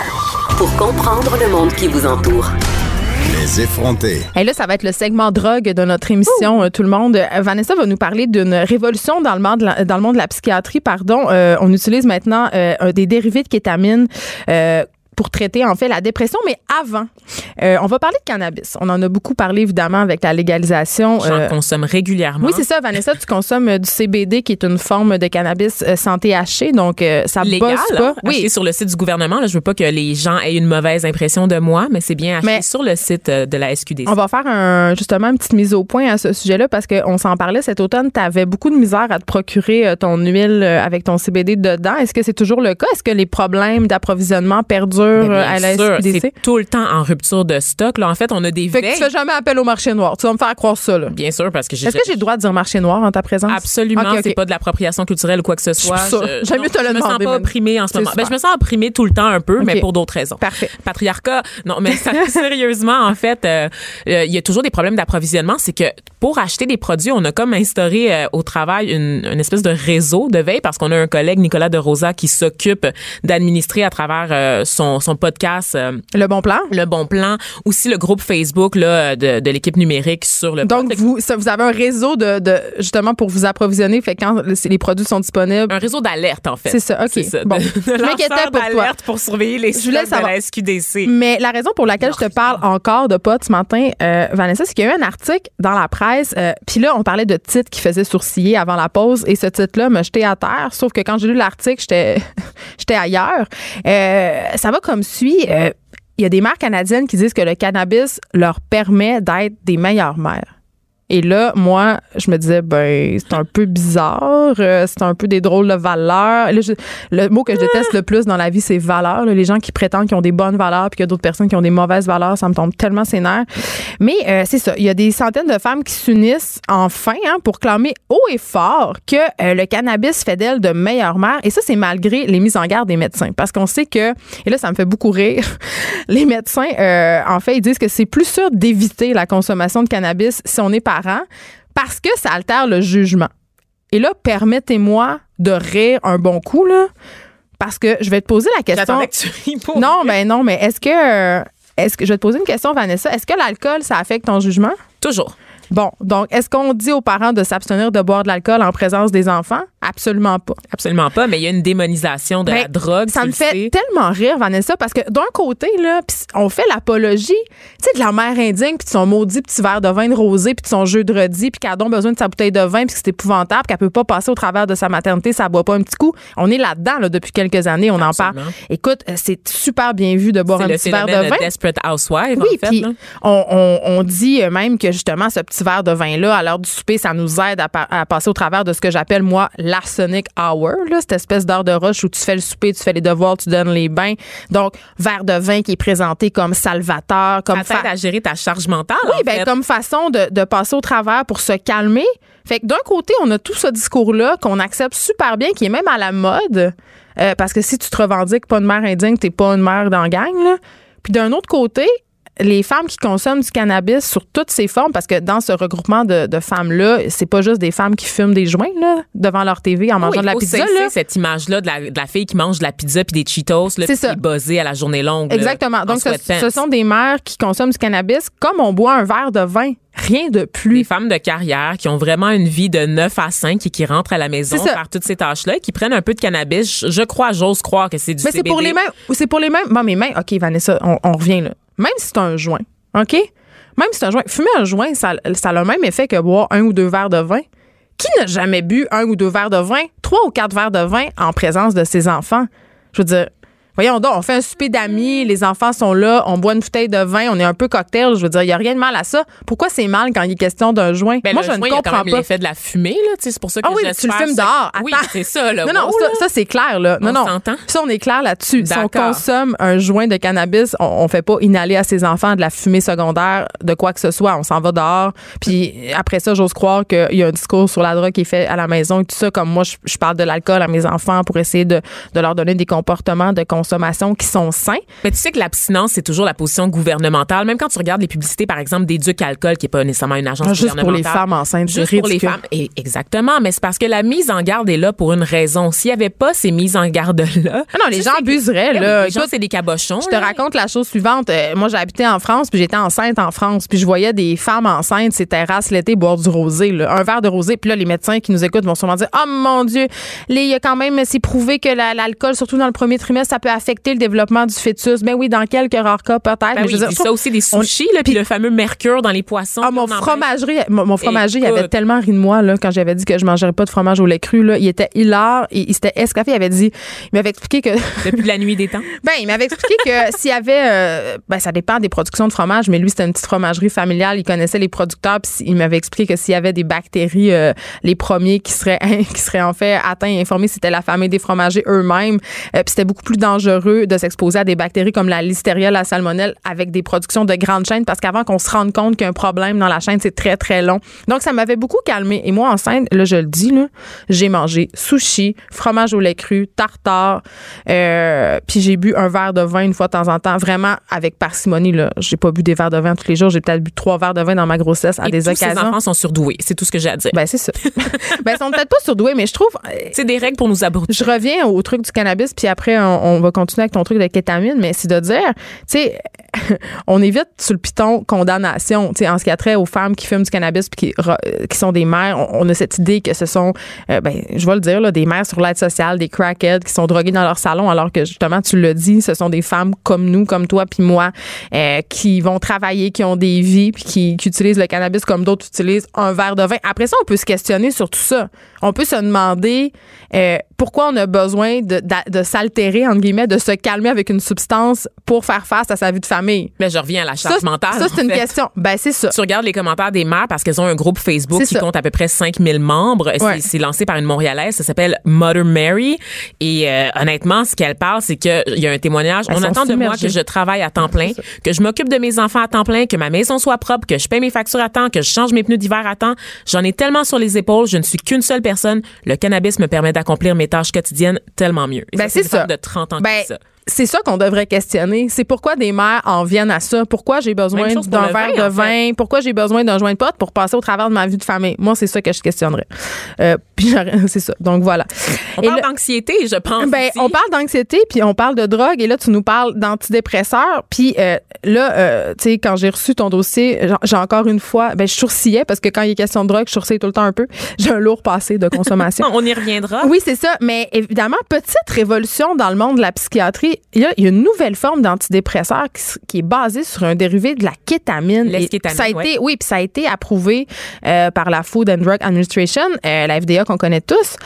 Pour comprendre le monde qui vous entoure. Les effronter. Et là, ça va être le segment drogue de notre émission, tout le monde. Vanessa va nous parler d'une révolution dans le monde de la, dans le monde de la psychiatrie. Pardon, Euh, on utilise maintenant euh, des dérivés de kétamine. euh, pour traiter en fait la dépression, mais avant, euh, on va parler de cannabis. On en a beaucoup parlé évidemment avec la légalisation. J'en euh, consomme régulièrement. oui, c'est ça, Vanessa. Tu consommes euh, du CBD qui est une forme de cannabis sans THC, donc euh, ça légal. bosse pas. hein, acheté sur le site du gouvernement. Là, je veux pas que les gens aient une mauvaise impression de moi, mais c'est bien acheté Mais- sur le site de la SQDC. On va faire un, justement une petite mise au point à ce sujet-là parce qu'on s'en parlait cet automne. Tu avais beaucoup de misère à te procurer ton huile avec ton CBD dedans. Est-ce que c'est toujours le cas? Est-ce que les problèmes d'approvisionnement perdurent? Euh, à la SQDC? c'est tout le temps en rupture de stock. Là, en fait, on a des Fait que veilles. tu fais jamais appel au marché noir. Tu vas me faire croire ça, là. Bien sûr, parce que j'ai Est-ce que j'ai le droit de dire marché noir en ta présence? Absolument, Ok, ok. c'est pas de l'appropriation culturelle ou quoi que ce soit. J'aime mieux te le Je me sens demander, pas opprimée en ce moment. Ben, je me sens opprimée tout le temps un peu, mais pour d'autres raisons. Parfait. Patriarcat, non, mais ça- sérieusement, en fait, euh, euh, il y a toujours des problèmes d'approvisionnement. C'est que pour acheter des produits, on a comme instauré euh, au travail une, une espèce de réseau de veille parce qu'on a un collègue, Nicolas de Rosa, qui s'occupe d'administrer à travers son, son, son podcast euh, Le bon plan? Le Bon Plan, aussi le groupe Facebook là, de, de l'équipe numérique sur le Donc, vous, ça, vous avez un réseau de, de, justement pour vous approvisionner. Fait quand le- les produits sont disponibles. un réseau d'alerte en fait. C'est ça, OK. Ça. Bon. De, Je m'inquiétais pour toi. d'alerte pour surveiller les Je voulais stocks de savoir. la SQDC. Mais la raison pour laquelle je te parle encore de potes ce matin, euh, Vanessa, c'est qu'il y a eu un article dans la presse. euh, Puis là, on parlait de titres qui faisaient sourciller avant la pause. Et ce titre-là m'a jeté à terre. Sauf que quand j'ai lu l'article, j'étais j'étais ailleurs. Euh, ça va comme suit. Euh, Il y a des mères canadiennes qui disent que le cannabis leur permet d'être des meilleures mères. Et là, moi, je me disais, ben, c'est un peu bizarre, euh, c'est un peu des drôles de valeurs. Le mot que je déteste le plus dans la vie, c'est valeurs. Les gens qui prétendent qu'ils ont des bonnes valeurs puis qu'il y a d'autres personnes qui ont des mauvaises valeurs, ça me tombe tellement sénère. Mais euh, c'est ça, il y a des centaines de femmes qui s'unissent enfin hein, pour clamer haut et fort que euh, le cannabis fait d'elles de meilleures mères. Et ça, c'est malgré les mises en garde des médecins. Parce qu'on sait que, et là, ça me fait beaucoup rire, les médecins, en fait, ils disent que c'est plus sûr d'éviter la consommation de cannabis si on est parce que ça altère le jugement. Et là, permettez-moi de rire un bon coup, là, parce que je vais te poser la question. J'attendais que tu ris pour Non, vrai. ben non, mais est-ce que. euh, Est-ce que je vais te poser une question, Vanessa? Est-ce que l'alcool, ça affecte ton jugement? Toujours. Bon, donc, est-ce qu'on dit aux parents de s'abstenir de boire de l'alcool en présence des enfants? Absolument pas. Absolument pas, mais il y a une démonisation de la Ben, drogue. Ça me fait tellement rire, Vanessa, parce que d'un côté, là, pis on fait l'apologie, tu sais, de la mère indigne, puis de son maudit petit verre de vin de rosé, puis de son jeu de redis, puis qu'elle a donc besoin de sa bouteille de vin, puis que c'est épouvantable, qu'elle peut pas passer au travers de sa maternité, ça boit pas un petit coup. On est là-dedans, là, depuis quelques années, on en parle. Écoute, euh, c'est super bien vu de boire un le petit verre de vin. de Desperate Housewives, Oui, en fait. puis là. on, on- on dit même que justement ce petit verre de vin-là, à l'heure du souper, ça nous aide à, pa- à passer au travers de ce que j'appelle moi l'arsenic hour, là, cette espèce d'heure de rush où tu fais le souper, tu fais les devoirs, tu donnes les bains. Donc, verre de vin qui est présenté comme salvateur, comme Ça à gérer ta charge mentale. oui, en ben, fait. comme façon de, de passer au travers pour se calmer. Fait que d'un côté, on a tout ce discours-là qu'on accepte super bien, qui est même à la mode. Euh, parce que si tu te revendiques pas une mère indigne, t'es pas une mère dans la gang. Là. Puis d'un autre côté, les femmes qui consomment du cannabis sur toutes ses formes, parce que dans ce regroupement de, de femmes-là, c'est pas juste des femmes qui fument des joints là, devant leur TV en mangeant de la pizza. Là. cette image-là de la, de la fille qui mange de la pizza puis des Cheetos, là, C'est puis ça. qui est buzzée à la journée longue. Exactement. en Donc, ce, sont des mères qui consomment du cannabis comme on boit un verre de vin. Rien de plus. des femmes de carrière qui ont vraiment une vie de 9 à 5 et qui rentrent à la maison C'est faire toutes ces tâches-là et qui prennent un peu de cannabis. Je, crois, j'ose croire que c'est du Mais c'est pour les mêmes. C'est pour les mêmes. Bon, mais même. OK, Vanessa, on, on revient là. Même si c'est un joint, OK? Même si c'est un joint. Fumer un joint, ça, ça a le même effet que boire un ou deux verres de vin. Qui n'a jamais bu un ou deux verres de vin, trois ou quatre verres de vin en présence de ses enfants? Je veux dire. Voyons donc, on fait un souper d'amis, les enfants sont là, on boit une bouteille de vin, on est un peu cocktail. Je veux dire, il n'y a rien de mal à ça. Pourquoi c'est mal quand il est question d'un joint? Ben, Moi, le je joint, ne il y a quand comprends même pas. l'effet de la fumée, là, tu sais, c'est pour ça que Ah oui, tu le fumes dehors. Oui, Attends. c'est ça, là. Non, non, Wow, ça, c'est clair, là. Non, On non. Ça, on est clair là-dessus. Si on consomme un joint de cannabis, on, on fait pas inhaler à ses enfants de la fumée secondaire, de quoi que ce soit. On s'en va dehors. Puis après ça, j'ose croire qu'il y a un discours sur la drogue qui est fait à la maison et tout ça. Comme moi, je, je parle de l'alcool à mes enfants pour essayer de, de leur donner des comportements de consommation qui sont sains. Mais tu sais que l'abstinence, c'est toujours la position gouvernementale. Même quand tu regardes les publicités, par exemple, d'Éduc Alcool, qui n'est pas nécessairement une agence Ah, Juste pour les gouvernementale. femmes enceintes. Juste pour les femmes. Et exactement. Mais c'est parce que la mise en garde est là pour une raison. S'il n'y avait pas ces mises en garde-là. Ah non, les gens abuseraient, oui, là. Les gens, c'est des cabochons. Je te raconte la chose suivante. Euh, moi, habité en France, puis j'étais enceinte en France, puis je voyais des femmes enceintes, ces terrasses l'été, boire du rosé, là. un verre de rosé. Puis là, les médecins qui nous écoutent vont sûrement dire, oh mon Dieu, il y a quand même, c'est prouvé que la- l'alcool, surtout dans le premier trimestre, ça peut affecter le développement du fœtus. Ben oui, dans quelques rares cas, peut-être. Ben mais oui, je veux dire, puis ça aussi, des sushis, là, puis le fameux mercure dans les poissons. ah, mon fromagerie, mon, mon fromager, il avait tellement ri de moi là, quand j'avais dit que je mangerais pas de fromage au lait cru. Là. Il était hilar. Il, il s'était esclaffé. Il avait dit, il m'avait expliqué que Depuis la nuit des temps. Ben, il m'avait expliqué que s'il y avait, euh, ben, ça dépend des productions de fromage, mais lui, c'était une petite fromagerie familiale. Il connaissait les producteurs, puis il m'avait expliqué que s'il y avait des bactéries, euh, les premiers qui seraient, qui seraient en fait atteints et informés, c'était la famille des fromagers eux-mêmes. Euh, puis c'était beaucoup plus dangereux de s'exposer à des bactéries comme la listeria, la salmonelle, avec des productions de grandes chaînes, parce qu'avant qu'on se rende compte qu'il y a un problème dans la chaîne, c'est très, très long. Donc, ça m'avait beaucoup calmé. Et moi, enceinte, là, je le dis, là, j'ai mangé sushi, fromage au lait cru, tartare, euh, puis j'ai bu un verre de vin une fois de temps en temps, vraiment avec parcimonie. Là, j'ai pas bu des verres de vin tous les jours. J'ai peut-être bu trois verres de vin dans ma grossesse à Et des tous ces occasions. enfants sont surdoués. C'est tout ce que j'ai à dire. Ben c'est ça. ben ils sont peut-être pas surdoués, mais je trouve. euh, c'est des règles pour nous abrutir. Je reviens au truc du cannabis, puis après on, on va continuer avec ton truc de kétamine, mais c'est de dire, tu sais, on évite sur le piton condamnation, en ce qui a trait aux femmes qui fument du cannabis puis qui, qui sont des mères. On, a cette idée que ce sont, euh, ben, je vais le dire, des mères sur l'aide sociale, des crackheads qui sont droguées dans leur salon, alors que justement, tu le dis, ce sont des femmes comme nous, comme toi puis moi, euh, qui vont travailler, qui ont des vies puis qui, utilisent le cannabis comme d'autres utilisent un verre de vin. Après ça, on peut se questionner sur tout ça. On peut se demander euh, pourquoi on a besoin de, de, s'altérer, entre guillemets, de se calmer avec une substance pour faire face à sa vie de famille. Mais je reviens à la charge mentale. Ça, c'est une question. Ben, c'est ça. Tu regardes les commentaires des mères parce qu'elles ont un groupe Facebook qui compte à peu près 5000 membres. C'est lancé par une Montréalaise. Ça s'appelle Mother Mary. Et euh, honnêtement, ce qu'elle parle, c'est qu'il y a un témoignage. on attend de moi que je travaille à temps plein, que je m'occupe de mes enfants à temps plein, que ma maison soit propre, que je paie mes factures à temps, que je change mes pneus d'hiver à temps. J'en ai tellement sur les épaules. Je ne suis qu'une seule personne. Le cannabis me permet d'accomplir mes tâches quotidiennes tellement mieux. ben, c'est ça. de 30 ans ben, ça c'est ça qu'on devrait questionner. C'est pourquoi des mères en viennent à ça? Pourquoi j'ai besoin d'un verre de vin? Pourquoi j'ai besoin d'un joint de pote pour passer au travers de ma vie de famille? Moi, c'est ça que je questionnerais. Euh, puis c'est ça. Donc voilà. On parle d'anxiété, je pense. Ben, on parle d'anxiété, puis on parle de drogue. Et là, tu nous parles d'antidépresseurs. Puis euh, là, euh, tu sais, quand j'ai reçu ton dossier, j'ai encore une fois, ben, je sourcillais parce que quand il est question de drogue, je sourcille tout le temps un peu. J'ai un lourd passé de consommation. on y reviendra. Oui, c'est ça. Mais évidemment, petite révolution dans le monde de la psychiatrie il y, a, une nouvelle forme d'antidépresseur qui, est basée sur un dérivé de la kétamine. ça a été, oui, puis ça a été approuvé euh, par la Food and Drug Administration, euh, la FDA qu'on connaît tous,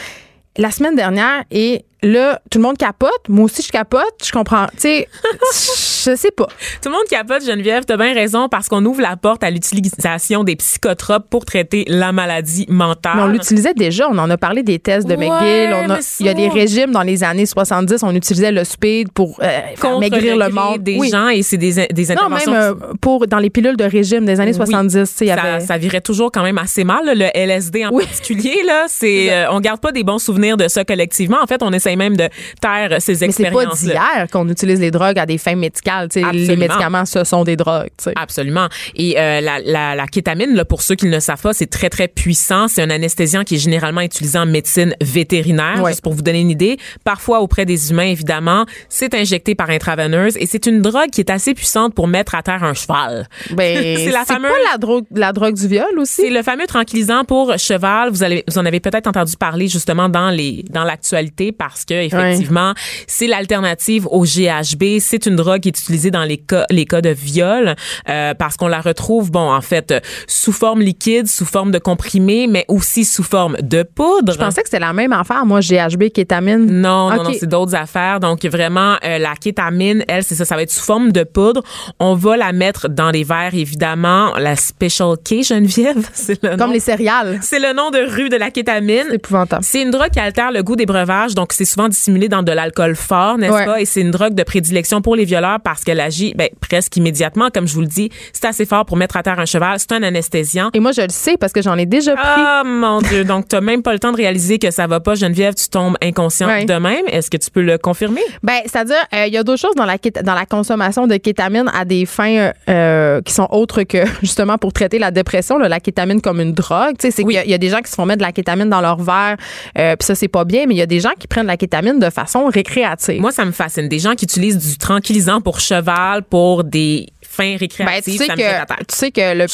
la semaine dernière. Et là, tout le monde capote. Moi aussi, je capote. Je comprends. Tu sais, je sais pas. Tout le monde capote, Geneviève. T'as bien raison parce qu'on ouvre la porte à l'utilisation des psychotropes pour traiter la maladie mentale. Mais on l'utilisait déjà. On en a parlé des tests de McGill. On a, il y a des régimes dans les années 70. On utilisait le speed pour euh, maigrir le monde. des gens et c'est des, des interventions. Non, même euh, pour, dans les pilules de régime des années 70. ça, avait... ça virait toujours quand même assez mal. le LSD en particulier, là, c'est, euh, on garde pas des bons souvenirs de ça collectivement. En fait, on même de taire ces expériences. Mais c'est pas d'hier qu'on utilise les drogues à des fins médicales. Les médicaments, ce sont des drogues. Absolument. Et euh, la, la, la, kétamine, là, pour ceux qui ne le savent pas, c'est très, très puissant. C'est un anesthésiant qui est généralement utilisé en médecine vétérinaire, juste pour vous donner une idée. Parfois auprès des humains, évidemment. C'est injecté par intraveineuse et c'est une drogue qui est assez puissante pour mettre à terre un cheval. Ben, c'est la fameuse... pas la drogue, la drogue du viol aussi? C'est le fameux tranquillisant pour cheval. Vous, allez, vous en avez peut-être entendu parler justement dans les dans l'actualité parce que effectivement, c'est l'alternative au GHB. C'est une drogue qui est utilisée dans les cas, les cas de viol euh, parce qu'on la retrouve, bon, en fait, sous forme liquide, sous forme de comprimé, mais aussi sous forme de poudre. Je pensais que c'était la même affaire, moi, GHB, kétamine. Non, non, non, c'est d'autres affaires. Donc, vraiment, euh, la kétamine, elle, c'est ça, ça va être sous forme de poudre. On va la mettre dans les verres, évidemment. La Special K, Geneviève, c'est le Comme les céréales. C'est le nom de rue de la kétamine. C'est épouvantable. C'est une drogue qui altère le goût des breuvages, donc c'est souvent dissimulé dans de l'alcool fort, n'est-ce pas? Et c'est une drogue de prédilection pour les violeurs parce qu'elle agit ben, presque immédiatement. Comme je vous le dis, c'est assez fort pour mettre à terre un cheval. C'est un anesthésiant. Et moi, je le sais parce que j'en ai déjà pris. Ah, mon Dieu. Donc, tu même pas le temps de réaliser que ça va pas, Geneviève. Tu tombes inconsciente de même. Est-ce que tu peux le confirmer? Ben, c'est-à-dire, euh, il y a d'autres choses dans la, dans la consommation de kétamine à des fins euh, qui sont autres que justement pour traiter la dépression. la kétamine comme une drogue. Tu sais, c'est qu'il y, a des gens qui se font mettre de la kétamine dans leur verre. Euh, Puis ça, c'est pas bien, mais il y a des gens qui prennent de la kétamine de façon récréative. Moi, ça me fascine. Des gens qui utilisent du tranquillisant pour cheval, pour des ben, tu, sais que, tu sais que le,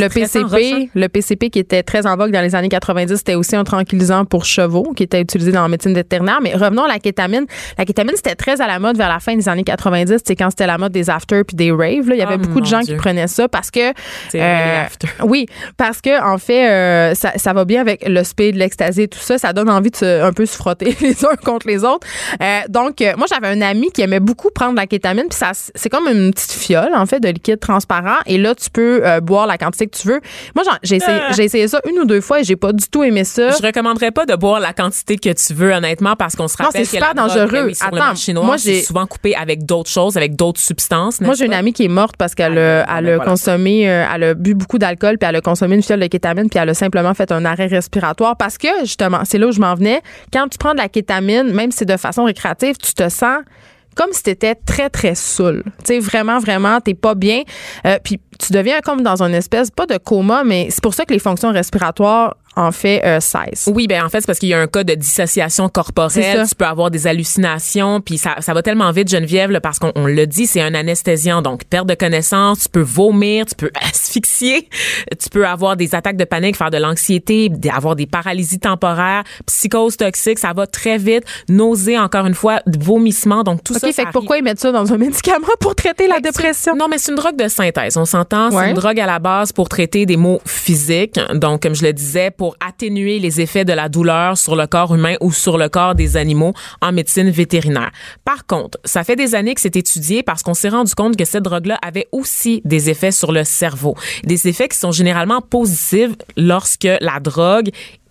le PCP, le PCP qui était très en vogue dans les années 90, c'était aussi un tranquillisant pour chevaux qui était utilisé dans la médecine vétérinaire. Mais revenons à la kétamine. La kétamine, c'était très à la mode vers la fin des années 90. C'est quand c'était la mode des after puis des raves. Là. Il y avait oh beaucoup de gens qui prenaient ça parce que euh, oui, parce que en fait, euh, ça, ça, va bien avec le speed, l'ecstasy, tout ça. Ça donne envie de se, un peu se frotter les uns contre les autres. Euh, donc, euh, moi, j'avais un ami qui aimait beaucoup prendre la kétamine. Puis ça, c'est comme une petite fiole en fait de liquide transparent et là tu peux euh, boire la quantité que tu veux. Moi j'ai essayé, ah. essayé ça une ou deux fois et j'ai pas du tout aimé ça. Je recommanderais pas de boire la quantité que tu veux honnêtement parce qu'on se rappelle c'est super dangereux. Attends, moi j'ai souvent coupé avec d'autres choses, avec d'autres substances. Moi j'ai une amie qui est morte parce qu'elle a, elle a consommé, euh, elle a bu beaucoup d'alcool puis elle a consommé une fiole de kétamine puis elle a simplement fait un arrêt respiratoire parce que justement c'est là où je m'en venais. Quand tu prends de la kétamine, même si c'est de façon récréative, tu te sens comme si t'étais très, très saoul. Tu sais, vraiment, vraiment, t'es pas bien. Euh, puis tu deviens comme dans une espèce, pas de coma, mais c'est pour ça que les fonctions respiratoires en fait euh, 16. Oui, ben en fait, c'est parce qu'il y a un cas de dissociation corporelle. Tu peux avoir des hallucinations, puis ça, ça va tellement vite, Geneviève, là, parce qu'on on le dit, c'est un anesthésiant. Donc, perte de connaissance, tu peux vomir, tu peux asphyxier, tu peux avoir des attaques de panique, faire de l'anxiété, avoir des paralysies temporaires, psychose toxique, ça va très vite, nausées, encore une fois, vomissements, donc tout OK, ça. fait ça que arrive. pourquoi ils mettent ça dans un médicament pour traiter la Fait c'est- dépression? Non, mais c'est une drogue de synthèse. On s'entend. C'est une drogue à la base pour traiter des maux physiques. Donc, comme je le disais, pour atténuer les effets de la douleur sur le corps humain ou sur le corps des animaux en médecine vétérinaire. Par contre, ça fait des années que c'est étudié parce qu'on s'est rendu compte que cette drogue-là avait aussi des effets sur le cerveau. Des effets qui sont généralement positifs lorsque la drogue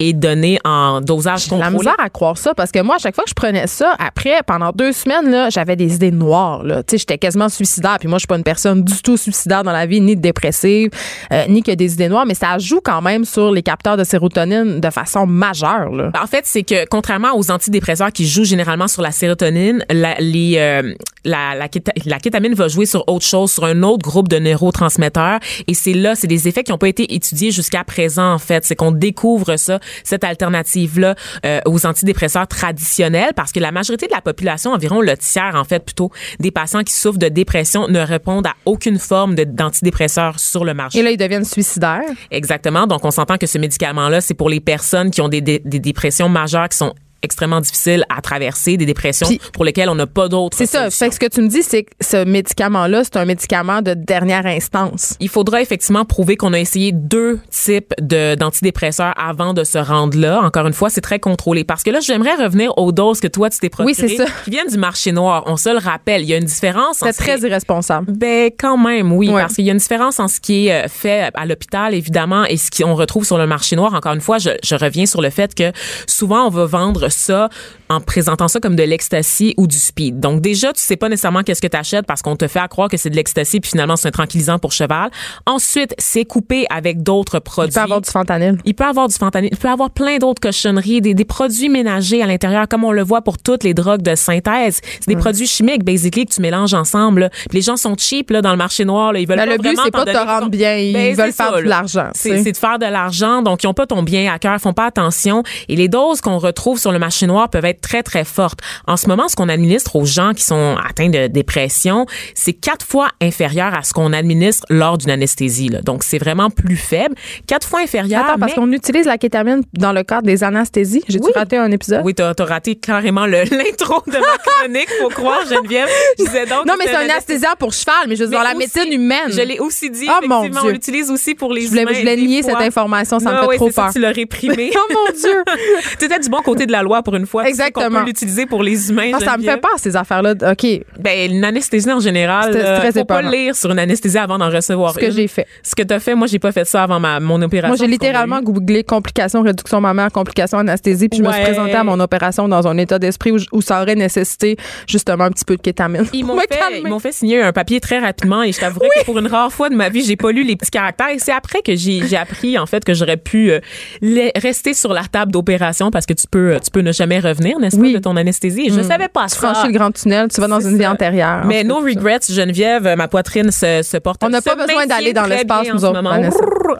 est donnée en dosage J'ai la contrôlé. misère à croire ça parce que moi, à chaque fois que je prenais ça, après, pendant deux semaines, là, j'avais des idées noires. Là. Tu sais, J'étais quasiment suicidaire. Puis moi, je suis pas une personne du tout suicidaire dans la vie, ni dépressive, euh, ni qui a des idées noires, mais ça joue quand même sur les capteurs de sérotonine de façon majeure. Là. En fait, c'est que contrairement aux antidépresseurs qui jouent généralement sur la sérotonine, la, les, euh, la, la, la kétamine va jouer sur autre chose, sur un autre groupe de neurotransmetteurs. Et c'est là, c'est des effets qui n'ont pas été étudiés jusqu'à présent, en fait. C'est qu'on découvre ça, cette alternative-là, euh, aux antidépresseurs traditionnels, parce que la majorité de la population, environ le tiers, en fait, plutôt, des patients qui souffrent de dépression ne répondent à aucune forme d'antidépresseurs sur le marché. Et là, ils deviennent suicidaires. Exactement. Donc, on s'entend que ce médicament-là, c'est pour les personnes qui ont des, des- des dépressions majeures qui sont extrêmement difficiles à traverser, des dépressions pour lesquelles on n'a pas d'autres C'est ça. Fait que ce que tu me dis, c'est que ce médicament-là, c'est un médicament de dernière instance. Il faudra effectivement prouver qu'on a essayé deux types de d'antidépresseurs avant de se rendre là. Encore une fois, c'est très contrôlé. Parce que là, j'aimerais revenir aux doses que toi, tu t'es procurées, Oui, c'est ça. qui viennent du marché noir. On se le rappelle. Il y a une différence. en C'est ce très qui irresponsable. Ben quand même, oui, Ouais. parce qu'il y a une différence en ce qui est euh, fait à l'hôpital, évidemment, et ce qu'on retrouve sur le marché noir. Encore une fois, je, je reviens sur le fait que souvent on va vendre ça en présentant ça comme de l'ecstasy ou du speed. Donc déjà, tu sais pas nécessairement qu'est-ce que tu achètes parce qu'on te fait à croire que c'est de l'ecstasy puis finalement c'est un tranquillisant pour cheval. Ensuite, c'est coupé avec d'autres produits. Il peut avoir du fentanyl. Il peut avoir du fentanyl. Il peut avoir plein d'autres cochonneries, des, des produits ménagers à l'intérieur, comme on le voit pour toutes les drogues de synthèse. C'est des produits chimiques, basically, que tu mélanges ensemble. là. Les gens sont cheap là, dans le marché noir. Là. Ils veulent Ben, pas le but, vraiment c'est pas de te rendre bien. Ils Ben, veulent faire ça, de l'argent, c'est de faire de l'argent. Donc, ils ont pas ton bien à cœur, font pas attention. Et les doses qu'on retrouve sur le marché noir peuvent être très, très fortes. En ce moment, ce qu'on administre aux gens qui sont atteints de dépression, c'est quatre fois inférieur à ce qu'on administre lors d'une anesthésie. là. Donc, c'est vraiment plus faible. Quatre fois inférieur. Attends, parce mais- qu'on utilise la kétamine dans le cadre des anesthésies. J'ai-tu Oui. raté un épisode? Oui, t'as as raté carrément l'intro de ma chronique, faut croire, Geneviève. Je disais donc Non, mais c'est un anesthésiant pour cheval, mais je veux dire, dans la médecine humaine. Je l'ai aussi dit, Oh, mon Dieu. on l'utilise aussi pour les Je voulais, humains. je voulais nier cette information, ça Non, me fait ouais, trop c'est ça, peur. tu l'as réprimé. oh mon Dieu! tu étais du bon côté de la loi pour une fois. Tu sais Exactement. peut l'utiliser pour les humains. Ah, ça me fait peur, ces affaires-là. OK, Ben, une anesthésie en général, euh, très faut pas lire sur une anesthésie avant d'en recevoir ce que j'ai fait. Ce que t'as fait, moi, j'ai pas fait ça avant ma, mon opération. Moi, j'ai littéralement googlé complications, réduction mammaire, complications, anesthésie, puis je me suis présentée à mon opération dans un état d'esprit où, où ça aurait nécessité justement un petit peu de kétamine. Ils m'ont fait, fait signer un papier très rapidement et je t'avouerais que pour une rare fois de ma vie, j'ai pas lu les petits caractères. Et c'est après que j'ai j'ai appris en fait que j'aurais pu euh, les- rester sur la table d'opération parce que tu peux tu peux ne jamais revenir, n'est-ce Oui. pas, de ton anesthésie? Et Je savais pas Tu ça. franchis le grand tunnel, tu vas dans une vie ça. antérieure. Mais no regrets, Geneviève, ma poitrine se, se porte. On n'a pas besoin d'aller dans l'espace, nous autres.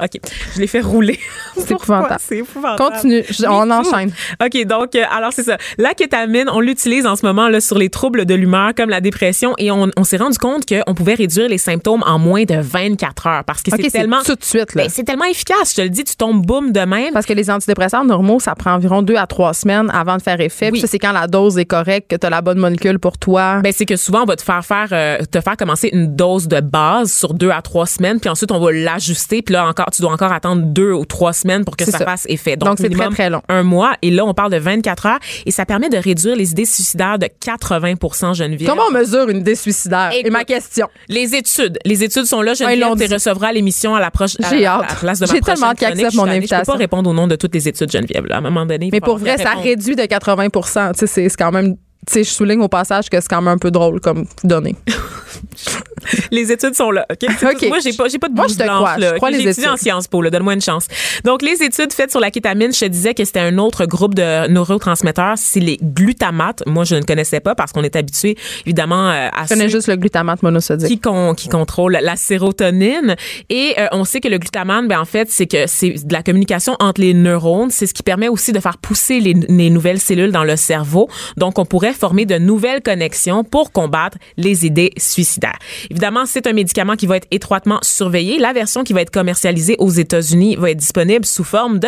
OK, je l'ai fait rouler. C'est épouvantable. C'est épouvantable. Continue, je- on enchaîne. OK, donc, euh, alors c'est ça. La kétamine, on l'utilise en ce moment là, sur les troubles de l'humeur comme la dépression et on, on s'est rendu compte qu'on pouvait réduire les symptômes en moins de 24 heures parce que OK, c'est tellement... tout de suite. Là. Ben, c'est tellement efficace. Je te le dis, tu tombes boum de même. Parce que les antidépresseurs normaux, ça prend environ deux à trois semaines avant de faire effet. Puis Oui. ça, c'est quand la dose est correcte, que tu as la bonne molécule pour toi. Ben, c'est que souvent, on va te faire faire, euh, te faire commencer une dose de base sur deux à trois semaines, puis ensuite, on va l'ajuster, puis là, encore, tu dois encore attendre deux ou trois semaines pour que ça, ça. fasse effet. Donc, c'est très, très long. Un mois, et là, on parle de 24 heures, et ça permet de réduire les idées suicidaires de 80% Geneviève. Comment on mesure une idée suicidaire? Et ma question. Les études. Les études sont là. Geneviève, tu recevras l'émission à la prochaine. J'ai hâte. J'ai tellement hâte mon Je peux invitation. pas répondre au nom de toutes les études, Geneviève. Là. À un moment donné, Mais pour vrai, ça réduit de 80 Tu sais, c'est quand même tu sais, je souligne au passage que c'est quand même un peu drôle comme données. les études sont là. OK? Moi, j'ai pas, j'ai pas de Moi, je te blanche, crois. là. Je crois OK? les études. en Sciences Po, là. Donne-moi une chance. Donc, les études faites sur la kétamine, je te disais que c'était un autre groupe de neurotransmetteurs. C'est les glutamates. Moi, je ne connaissais pas parce qu'on est habitué, évidemment, euh, à Je connais juste le glutamate monosodique. qui, con- qui contrôle la sérotonine. Et euh, on sait que le glutamate, ben, en fait, c'est que c'est de la communication entre les neurones. C'est ce qui permet aussi de faire pousser les, les nouvelles cellules dans le cerveau. Donc, on pourrait former de nouvelles connexions pour combattre les idées suicidaires. Évidemment, c'est un médicament qui va être étroitement surveillé. La version qui va être commercialisée aux États-Unis va être disponible sous forme de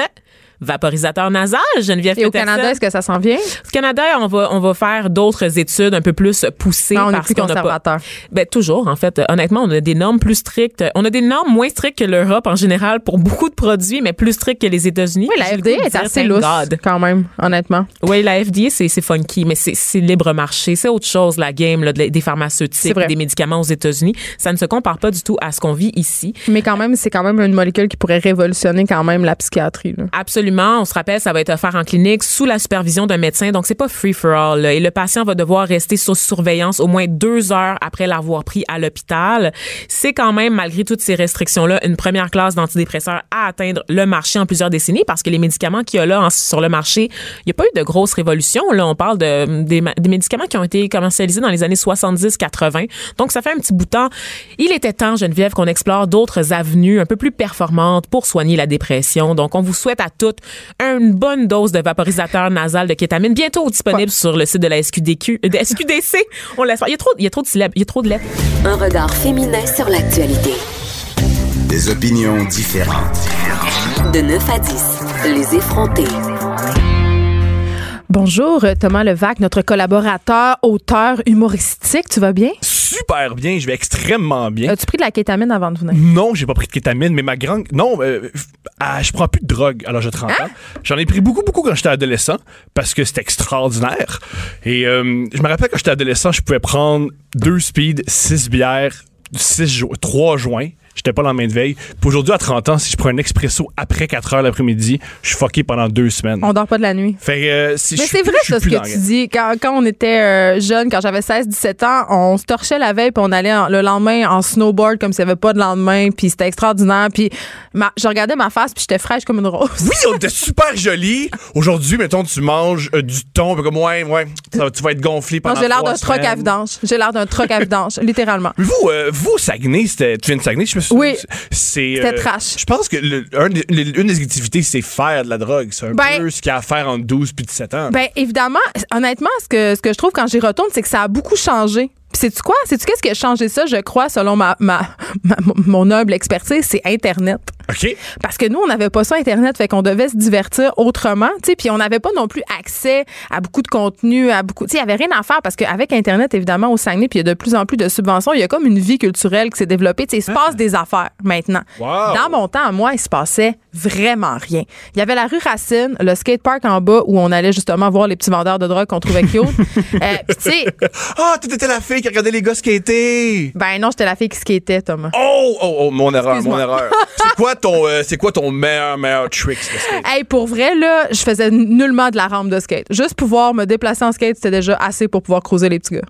vaporisateur nasal, Geneviève Et au. Canada, est-ce que ça s'en vient? Au Canada, on va, on va faire d'autres études un peu plus poussées. Ah, on est parce plus qu'on n'a pas- conservateur. ben, toujours, en fait. Honnêtement, on a des normes plus strictes. On a des normes moins strictes que l'Europe en général pour beaucoup de produits, mais plus strictes que les États-Unis. Oui, la FDA est assez lousse, God. quand même, honnêtement. Oui, la FDA, c'est funky, mais c'est libre marché. C'est autre chose, la game là, de- des pharmaceutiques, des médicaments aux États-Unis. Ça ne se compare pas du tout à ce qu'on vit ici. Mais quand même, c'est quand même une molécule qui pourrait révolutionner quand même la psychiatrie. là. Absolument. On se rappelle, ça va être offert en clinique sous la supervision d'un médecin. Donc, c'est pas free for all. Et le patient va devoir rester sous surveillance au moins deux heures après l'avoir pris à l'hôpital. C'est quand même, malgré toutes ces restrictions-là, une première classe d'antidépresseurs à atteindre le marché en plusieurs décennies parce que les médicaments qu'il y a là sur le marché, il n'y a pas eu de grosse révolution. Là, on parle de, des, des médicaments qui ont été commercialisés dans les années 70-80. Donc, ça fait un petit bout de temps. Il était temps, Geneviève, qu'on explore d'autres avenues un peu plus performantes pour soigner la dépression. Donc, on vous souhaite à toutes une bonne dose de vaporisateur nasal de kétamine, bientôt disponible sur le site de la SQDQ, de SQDC. On l'espère. Il y a trop, il y a trop de syllabes, il y a trop de lettres. Un regard féminin sur l'actualité. Des opinions différentes. De 9 à 10, les effrontés. Bonjour, Thomas Levac, notre collaborateur, auteur humoristique. Tu vas bien? Super bien, je vais extrêmement bien. As-tu pris de la kétamine avant de venir? Non, j'ai pas pris de kétamine, mais ma grande. Non, euh, ah, je prends plus de drogue alors j'ai 30 Hein? ans. J'en ai pris beaucoup, beaucoup quand j'étais adolescent parce que c'était extraordinaire. Et euh, je me rappelle quand j'étais adolescent, je pouvais prendre deux speeds, six bières, six jo- trois joints. J'étais pas dans la main de veille. Puis aujourd'hui, à 30 ans, si je prends un expresso après 4 heures l'après-midi, je suis fucké pendant deux semaines. On dort pas de la nuit. Fait que, euh, si Mais je suis c'est vrai, ça, ce que tu dis. Quand, quand on était euh, jeune, quand j'avais 16-17 ans, on se torchait la veille, puis on allait en- le lendemain en snowboard comme s'il n'y avait pas de lendemain, puis c'était extraordinaire. Puis ma- je regardais ma face, puis j'étais fraîche comme une rose. Oui, on était super jolis. Aujourd'hui, mettons, tu manges euh, du thon, puis comme, ouais, ouais, ça- tu vas être gonflé pendant j'ai l'air d'un troc à vidange. J'ai l'air d'un troc à vidange, littéralement. Mais vous, vous, Saguenay, tu viens de Saguenay, je me suis Oui. C'est, C'était trash. Je pense que le- un des- le- une des activités, c'est faire de la drogue. C'est un Ben- peu ce qu'il y a à faire entre 12 puis 17 ans. Ben évidemment, honnêtement, ce que, ce que je trouve quand j'y retourne, c'est que ça a beaucoup changé. Puis sais-tu quoi? Sais-tu qu'est-ce qui a changé ça, je crois, selon ma, ma, ma- mon humble expertise? C'est Internet. Parce que nous, on n'avait pas ça Internet, fait qu'on devait se divertir autrement, tu sais, puis on n'avait pas non plus accès à beaucoup de contenu, à beaucoup, tu sais, il y avait rien à faire parce qu'avec Internet, évidemment, au Saguenay, puis il y a de plus en plus de subventions, il y a comme une vie culturelle qui s'est développée, tu sais, il se passe des affaires maintenant. Wow. Dans mon temps, à moi, il se passait vraiment rien. Il y avait la rue Racine, le skatepark en bas où on allait justement voir les petits vendeurs de drogue qu'on trouvait cute. Euh, puis tu sais, Ah, tu étais la fille qui regardait les gars skater. ben non, j'étais la fille qui skatait, Thomas. Oh, oh, oh, mon erreur, mon erreur. c'est quoi ton, euh, c'est quoi ton meilleur, meilleur trick, skate? Hey, pour vrai, là, je faisais nullement de la rampe de skate. Juste pouvoir me déplacer en skate, c'était déjà assez pour pouvoir creuser les petits gars.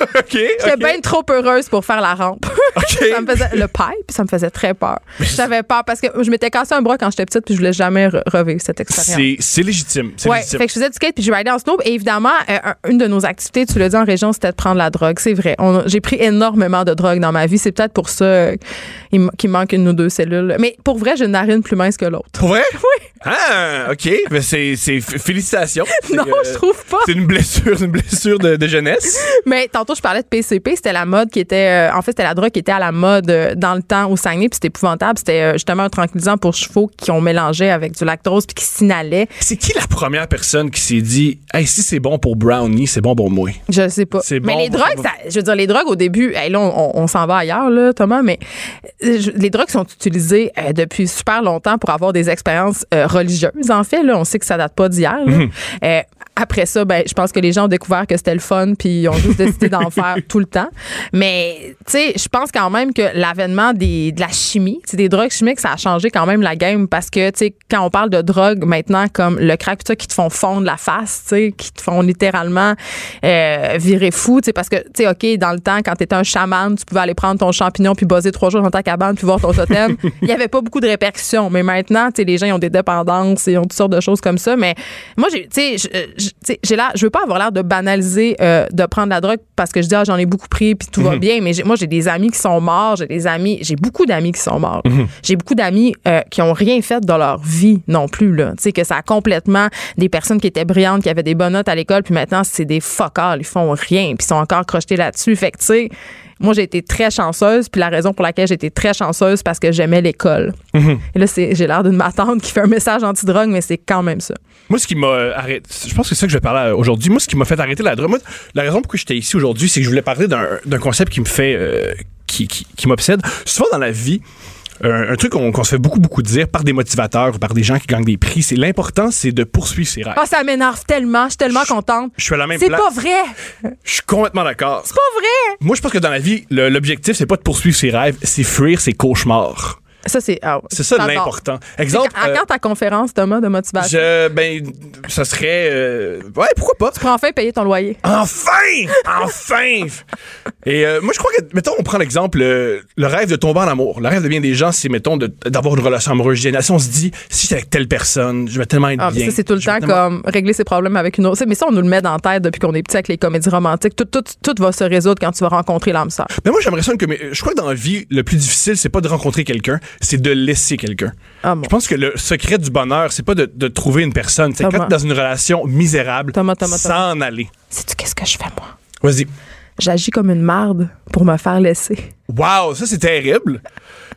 OK, J'étais OK. bien trop heureuse pour faire la rampe. ça me faisait le pipe, ça me faisait très peur. J'avais peur parce que je m'étais cassé un bras quand j'étais petite puis je voulais jamais re- revivre cette expérience. C'est, légitime. C'est Ouais, légitime. fait que je faisais du skate puis je ridais en snow et évidemment euh, un- une de nos activités, tu l'as dit en région, c'était de prendre la drogue, c'est vrai. J'ai pris énormément de drogue dans ma vie, c'est peut-être pour ça euh, qu'il manque une ou deux cellules. Mais pour vrai, j'ai une narine plus mince que l'autre. Pour vrai? Oui. Ah, OK. Mais c'est, félicitations. Non, C'est, euh, je trouve pas. C'est une blessure, une blessure de, de jeunesse. Mais tantôt, je parlais de PCP. C'était la mode qui était. euh, en fait, c'était la drogue qui était à la mode euh, dans le temps au Saguenay. Puis c'était épouvantable. C'était euh, justement un tranquillisant pour chevaux qui ont mélangé avec du lactose puis qui s'inhalaient. C'est qui la première personne qui s'est dit, hey, si c'est bon pour Brownie, c'est bon pour moi? Je sais pas. C'est mais bon les pour- drogues, ça- je veux dire, les drogues au début, hey, là, on, on s'en va ailleurs, là, Thomas, mais je- les drogues sont utilisées euh, depuis super longtemps pour avoir des expériences euh, religieuses. En fait, là, on sait que ça date pas d'hier. Euh, après ça, ben, je pense que les gens ont découvert que c'était le fun, puis ils ont juste décidé d'en faire tout le temps. Mais, tu sais, je pense quand même que l'avènement des, de la chimie, c'est des drogues chimiques, ça a changé quand même la game parce que, tu sais, quand on parle de drogue maintenant, comme le crack, tout ça, qui te font fondre la face, tu sais, qui te font littéralement euh, virer fou, tu sais, parce que, tu sais, OK, dans le temps, quand t'étais un chaman, tu pouvais aller prendre ton champignon puis bosser trois jours dans ta cabane puis voir ton totem. Il y avait pas beaucoup de répercussions. Mais maintenant, tu sais, les gens ils ont des dépendances et ont toutes sortes de choses comme ça. Mais moi, j'ai, tu sais, j'ai l'air, je veux pas avoir l'air de banaliser euh, de prendre la drogue parce que je dis, ah, j'en ai beaucoup pris puis tout va bien. Mais moi, j'ai des amis qui sont morts. J'ai des amis, j'ai beaucoup d'amis qui sont morts. J'ai beaucoup d'amis euh, qui ont rien fait dans leur vie non plus, là. Tu sais, que ça a complètement des personnes qui étaient brillantes, qui avaient des bonnes notes à l'école, puis maintenant, c'est des fuckers. Ils font rien, puis ils sont encore crochetés là-dessus. Fait que, tu sais, moi, j'ai été très chanceuse, puis la raison pour laquelle j'ai été très chanceuse, parce que j'aimais l'école. Et là, c'est, j'ai l'air d'une matante qui fait un message anti-drogue, mais c'est quand même ça. Moi, ce qui m'a arrêté, je pense que c'est ça que je vais parler aujourd'hui. Moi, ce qui m'a fait arrêter la drogue, moi, la raison pour laquelle j'étais ici aujourd'hui, c'est que je voulais parler d'un d'un concept qui me fait, euh, qui, qui, qui m'obsède. Souvent dans la vie, un, un truc qu'on se fait beaucoup, beaucoup dire par des motivateurs ou par des gens qui gagnent des prix, c'est l'important, c'est de poursuivre ses rêves. Ah, ça m'énerve tellement, je suis tellement contente. Je suis à la même C'est pas vrai! Je suis complètement d'accord. C'est pas vrai! Moi, je pense que dans la vie, l'objectif, c'est pas de poursuivre ses rêves, c'est fuir ses cauchemars. Ça, c'est. ah, C'est ça l'important. Exemple, quand, à euh, quand ta conférence, Thomas, de motivation? je, ben, ça serait, euh, ouais, pourquoi pas? Tu pourras enfin payer ton loyer. Enfin! Enfin! Et euh, moi, je crois que, mettons, on prend l'exemple, euh, le rêve de tomber en amour. Le rêve de bien des gens, c'est, mettons, d'avoir une relation amoureuse. Si on se dit, si j'étais avec telle personne, je vais tellement être Ah, bien. ça, c'est tout le temps tellement- comme régler ses problèmes avec une autre. Mais ça, on nous le met dans la tête depuis qu'on est petit avec les comédies romantiques. Tout, tout, tout va se résoudre quand tu vas rencontrer l'âme sœur. Mais moi, j'aimerais ça que, je crois que dans la vie, le plus difficile, c'est pas de rencontrer quelqu'un, c'est de laisser quelqu'un. Ah, bon. Je pense que le secret du bonheur, c'est pas de, de trouver une personne. C'est quand t'es dans une relation misérable, s'en aller. Sais-tu qu'est-ce que je fais, moi? Vas-y. J'agis comme une marde pour me faire laisser. Wow, ça c'est terrible.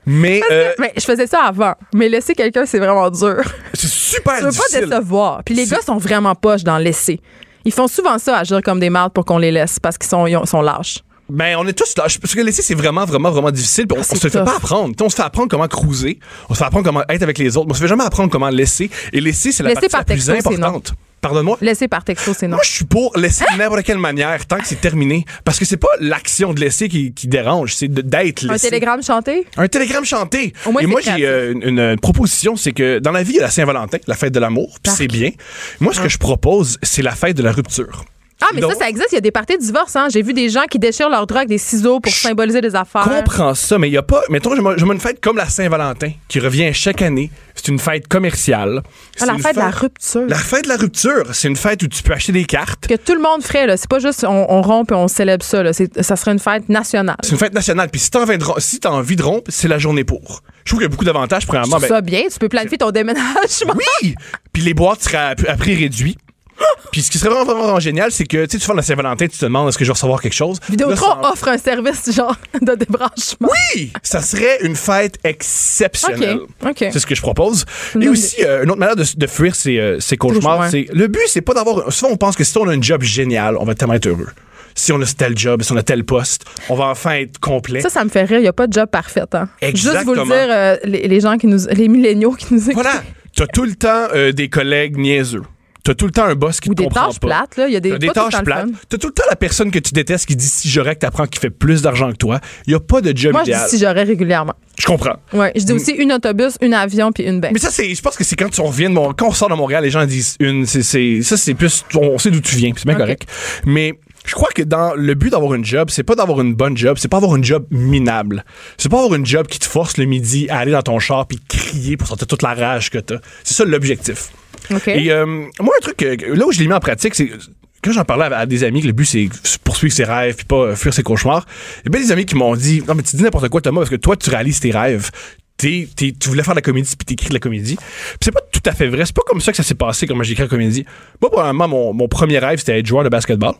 Mais euh, Mais je faisais ça avant. Mais laisser quelqu'un, c'est vraiment dur. c'est super Tu veux difficile. pas décevoir. Puis les gars sont vraiment poches dans laisser. Ils font souvent ça, agir comme des mardes pour qu'on les laisse parce qu'ils sont, ils ont- sont lâches. Ben, on est tous là. Parce que laisser, c'est vraiment, vraiment, vraiment difficile. On, Ah, on se le fait tough. pas apprendre. Tu sais, on se fait apprendre comment cruiser. On se fait apprendre comment être avec les autres. Mais on se fait jamais apprendre comment laisser. Et laisser, c'est la Laisser partie la par plus texto, importante. Pardonne-moi. Laisser par texto, c'est non. Moi, je suis pour laisser de n'importe quelle manière tant que c'est terminé. Parce que c'est pas l'action de laisser qui, qui dérange, c'est d'être Un laissé. télégramme chanté? Un télégramme chanté. Au moins, Et moi, j'ai euh, une, une- une proposition, c'est que dans la vie, il y a la Saint-Valentin, la fête de l'amour, puis c'est bien. Moi, ce que je propose, c'est la fête de la rupture. Ah, mais Donc- ça, ça existe. Il y a des parties de divorce. Hein? J'ai vu des gens qui déchirent leur drogue avec des ciseaux pour symboliser des affaires. comprends ça, mais il n'y a pas. Mettons, je me une fête comme la Saint-Valentin qui revient chaque année. C'est une fête commerciale. Ah, la fête de la rupture. La fête de la rupture, c'est une fête où tu peux acheter des cartes. Que tout le monde ferait. là. C'est pas juste on, on rompt et on célèbre ça. Là. C'est- Ça serait une fête nationale. C'est une fête nationale. Puis si t'as si envie de rompre, c'est la journée pour. Je trouve qu'il y a beaucoup d'avantages. Je Premièrement, trouve ben, ça bien. Tu peux planifier ton déménagement. oui! Puis les boîtes seraient à, à prix réduit. Puis ce qui serait vraiment, vraiment, vraiment génial, c'est que tu sais, tu fais la Saint-Valentin, tu te demandes est-ce que je vais recevoir quelque chose? Vidéotron ça- offre un service genre de débranchement. Oui! Ça serait une fête exceptionnelle. OK, OK. C'est ce que je propose. Et aussi, euh, une autre manière de, de fuir ses, euh, cauchemars, Ouais. c'est le but, c'est pas d'avoir. Souvent, on pense que si on a un job génial, on va tellement être heureux. Si on a tel job, si on a tel poste, on va enfin être complet. Ça, ça me fait rire. Il n'y a pas de job parfait. Hein. Juste vous le Exactement. dire, euh, les, les gens qui nous. Les milléniaux qui nous écoutent. Voilà. T'as tout le temps euh, des collègues niaiseux. T'as tout le temps un boss qui Ou te des comprend tâches pas. plates. Là. Il y a des, des tâches plates. T'as tout le temps la personne que tu détestes qui dit si j'aurais que t'apprends qui fait plus d'argent que toi. Il y a pas de job Moi, je dis si j'aurais régulièrement. Je comprends. Ouais, je dis aussi une autobus, une avion puis une baie. Mais ça, c'est, je pense que c'est quand on revient de Mon- quand on sort de Montréal, les gens disent une, c'est, c'est, ça, c'est plus, on sait d'où tu viens, puis c'est bien correct. Mais je crois que dans le but d'avoir une job, c'est pas d'avoir une bonne job, c'est pas avoir une job minable. C'est pas avoir une job qui te force le midi à aller dans ton char puis crier pour sortir toute la rage que t'as. C'est ça l'objectif. OK. Et euh, moi, un truc, euh, là où je l'ai mis en pratique, c'est quand j'en parlais à, des amis que le but c'est poursuivre ses rêves puis pas fuir ses cauchemars, il y a bien des amis qui m'ont dit Non, mais tu dis n'importe quoi, Thomas, parce que toi, tu réalises tes rêves. T'es- t'es- tu voulais faire de la comédie puis t'écris de la comédie. Puis c'est pas tout à fait vrai. C'est pas comme ça que ça s'est passé quand j'ai écrit la comédie. Moi, probablement, mon, mon premier rêve, c'était être joueur de basketball.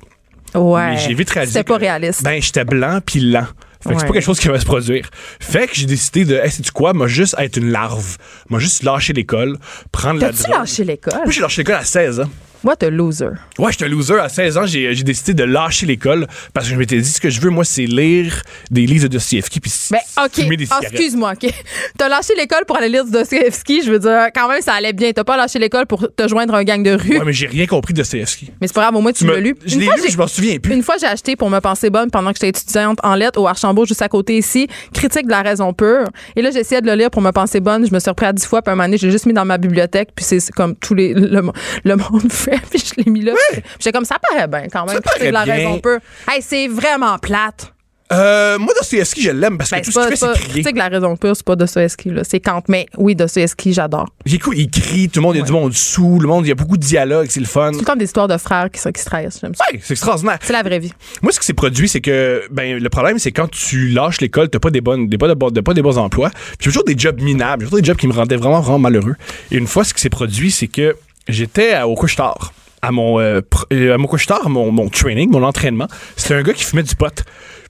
ouais. Mais j'ai vite réalisé. C'était pas que, réaliste. Ben, j'étais blanc puis lent. Fait que c'est pas quelque chose qui va se produire. Fait que j'ai décidé de, hey, sais-tu quoi, moi juste être une larve. Moi juste lâcher l'école, prendre la drogue. lâché l'école? Moi, j'ai lâché l'école à 16 ans. What a loser. Ouais, j'étais un loser. À 16 ans, j'ai décidé de lâcher l'école parce que je m'étais dit ce que je veux, moi, c'est lire des livres de Dostoevsky puis Ben, OK. fumer des Ah, excuse-moi, OK. T'as lâché l'école pour aller lire du Dostoevsky. Je veux dire, quand même, ça allait bien. T'as pas lâché l'école pour te joindre un gang de rue. Ouais, mais j'ai rien compris de Dostoevsky. Mais c'est pas grave, au moins, tu l'as lu. Je l'ai lu, je m'en souviens plus. Une fois, j'ai acheté pour me penser bonne pendant que j'étais étudiante en lettres au Archambault, juste à côté ici, Critique de la raison pure. Et là, j'essayais de le lire pour me penser bonne. Je me suis repris à 10 fois, puis un moment donné, j'ai juste mis dans ma bibliothèque, puis c'est comme tous les, le, mo- le monde fait, puis je l'ai mis là. Puis J'étais comme, ça paraît bien quand même. Ça de la bien. raison pure. Hey, c'est vraiment plate. Euh, moi, Dostoevsky, je l'aime parce que Ben, tout ce qu'il fait, c'est crier. Critique de la raison pure, c'est pas Dostoevsky, là. C'est Kant. Mais oui, Dostoevsky, j'adore. Il, écoute, il crie, tout le monde, il y a du monde sous, le monde, il y a beaucoup de dialogues, c'est le fun. C'est tout le temps des histoires de frères qui, se- qui se trahissent. J'aime ça. Ouais, c'est extraordinaire. C'est la vraie vie. Moi, ce qui s'est produit, c'est que ben le problème, c'est quand tu lâches l'école, t'as pas des bonnes, des pas de, de- pas des bons emplois. Puis j'ai toujours des jobs minables, j'ai toujours des jobs qui me rendaient vraiment vraiment malheureux. Et une fois, ce qui s'est produit, c'est que j'étais au couche-tard. À mon, euh, euh, à mon couche-tard, mon, mon training, mon entraînement, c'était un gars qui fumait du pot.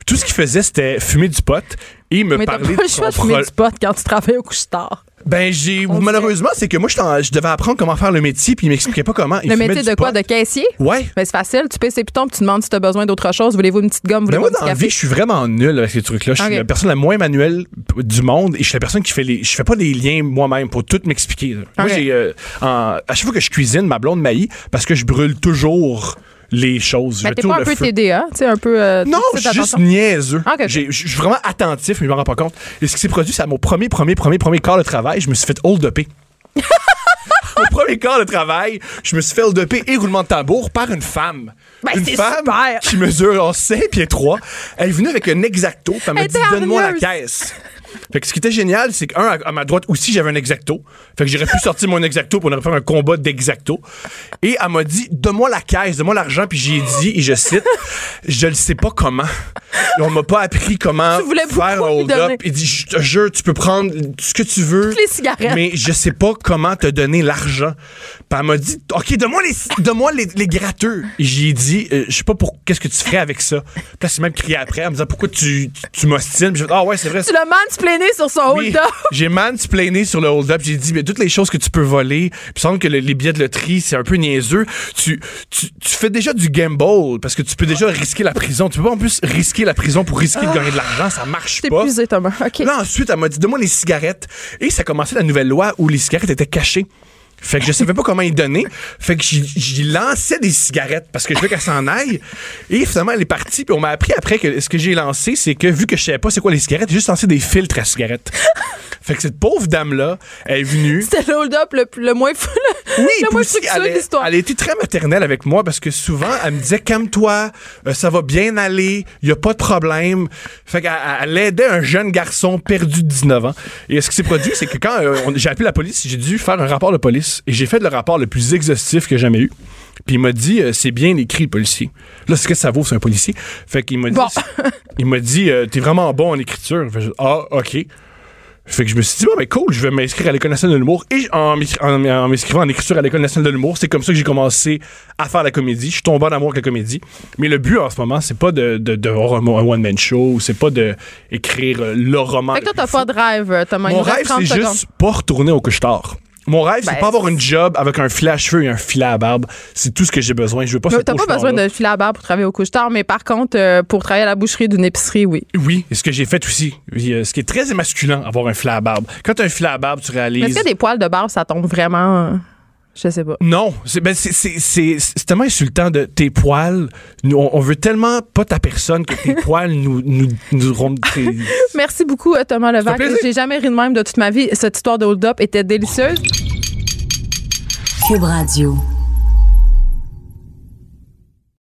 Tout ce qu'il faisait, c'était fumer du pot et me Mais parler pas de le choix de fumer du pot quand tu travailles au couche-tard. Ben, j'ai. Malheureusement, c'est que moi, je devais apprendre comment faire le métier, puis il m'expliquait pas comment. Il Le métier de quoi? pot. De caissier? Ouais. Ben, c'est facile. Tu payes ses pitons puis tu demandes si tu as besoin d'autre chose. Voulez-vous une petite gomme? Moi, dans la vie, je suis vraiment nul avec ces trucs-là. Je suis la personne la moins manuelle du monde et je suis la personne qui fait les. Je fais pas des liens moi-même pour tout m'expliquer. Moi, j'ai. euh, en- à chaque fois que je cuisine, ma blonde maillit parce que je brûle toujours les choses. Je Ben, t'es pas un peu feu. TDA, tu sais, un peu. euh, Non, je suis juste niaiseux. J'ai- Je suis vraiment attentif, mais je me rends pas compte. Et ce qui s'est produit, c'est à mon premier, premier, premier, premier quart de travail, je me suis fait hold-upper. Au premier quart de travail, je me suis fait hold-upper et roulement de tambour par une femme. Ben, une femme super. qui mesure en 5 pieds 3. Elle est venue avec un exacto. Elle m'a dit Donne-moi la caisse. Fait que ce qui était génial, c'est qu'un, à, à ma droite aussi, j'avais un exacto. Fait que j'aurais pu sortir mon exacto pour on aurait fait un combat d'exacto. Et elle m'a dit Donne-moi la caisse, donne-moi l'argent. Puis j'ai dit, et je cite Je ne sais pas comment. Et on m'a pas appris comment faire un hold-up. Il dit Je te jure, tu peux prendre ce que tu veux. Toutes les cigarettes. Mais je sais pas comment te donner l'argent. Puis elle m'a dit, OK, donne-moi les, donne-moi les, les gratteux. J'ai dit, euh, je sais pas pour qu'est-ce que tu ferais avec ça? Puis là, c'est même crié après, en me disant, pourquoi tu, tu, tu m'ostines? Puis ah ouais, c'est vrai. Tu l'as mansplainé sur son Oui, hold-up. j'ai mansplainé sur le hold-up. J'ai dit, mais toutes les choses que tu peux voler, puis il semble que le- les billets de loterie, c'est un peu niaiseux. Tu, tu, tu fais déjà du gamble parce que tu peux déjà risquer la prison. Tu peux pas en plus risquer la prison pour risquer de gagner de l'argent. Ça marche pas. épuisé, Thomas. OK. Là, ensuite, elle m'a dit, donne-moi les cigarettes. Et ça commençait la nouvelle loi où les cigarettes étaient cachées. Fait que je savais pas comment y donner. Fait que j'y- lançais des cigarettes parce que je veux qu'elle s'en aille. Et finalement, elle est partie. Puis on m'a appris après que ce que j'ai lancé, c'est que vu que je savais pas c'est quoi les cigarettes, j'ai juste lancé des filtres à cigarettes. Fait que cette pauvre dame-là, elle est venue. C'était le hold-up le, moins fou. Oui, le moins elle, de l'histoire. elle a été très maternelle avec moi parce que souvent, elle me disait Calme-toi, euh, ça va bien aller, il y a pas de problème. Fait qu'elle elle aidait un jeune garçon perdu de 19 ans. Et ce qui s'est produit, c'est que quand euh, j'ai appelé la police, j'ai dû faire un rapport de police. Et j'ai fait le rapport le plus exhaustif que j'ai jamais eu. Puis il m'a dit euh, c'est bien écrit le policier. Là, ce que ça vaut, c'est un policier. Fait qu'il m'a dit Bon. il m'a dit euh, t'es vraiment bon en écriture. Fait ah ok. Fait que je me suis dit, bon, ben cool, je vais m'inscrire à l'École nationale de l'humour. Et en m'écri- en- en m'inscrivant en écriture à l'École nationale de l'humour, c'est comme ça que j'ai commencé à faire la comédie. Je suis tombé en amour avec la comédie. Mais le but en ce moment, c'est pas de, de, de avoir un, one-man show, c'est pas de écrire euh, le roman. Fait que toi, t'as pas de rêve, Thomas. Il Mon rêve, 30 c'est juste pas retourner au couche-tard. Mon rêve, Ben, c'est pas avoir une job avec un filet à cheveux et un filet à barbe. C'est tout ce que j'ai besoin. Je veux pas Mais T'as pas besoin de filer à barre pour travailler au couche-tard, mais par contre, euh, pour travailler à la boucherie d'une épicerie, oui. Oui, et ce que j'ai fait aussi. Oui, euh, Ce qui est très émasculant, avoir un filet à barbe. Quand t'as un filet à barbe, tu Mais réalises. est-ce que des poils de barbe, ça tombe vraiment. Je sais pas. Non, c'est ben, c'est- c'est- c'est- c'est tellement insultant de tes poils. Nous, on, on veut tellement pas ta personne que tes poils nous, nous, nous tes- Merci beaucoup, euh, Thomas Levac. J'ai jamais ri de même de toute ma vie. Cette histoire de hold-up était délicieuse. Cube Radio.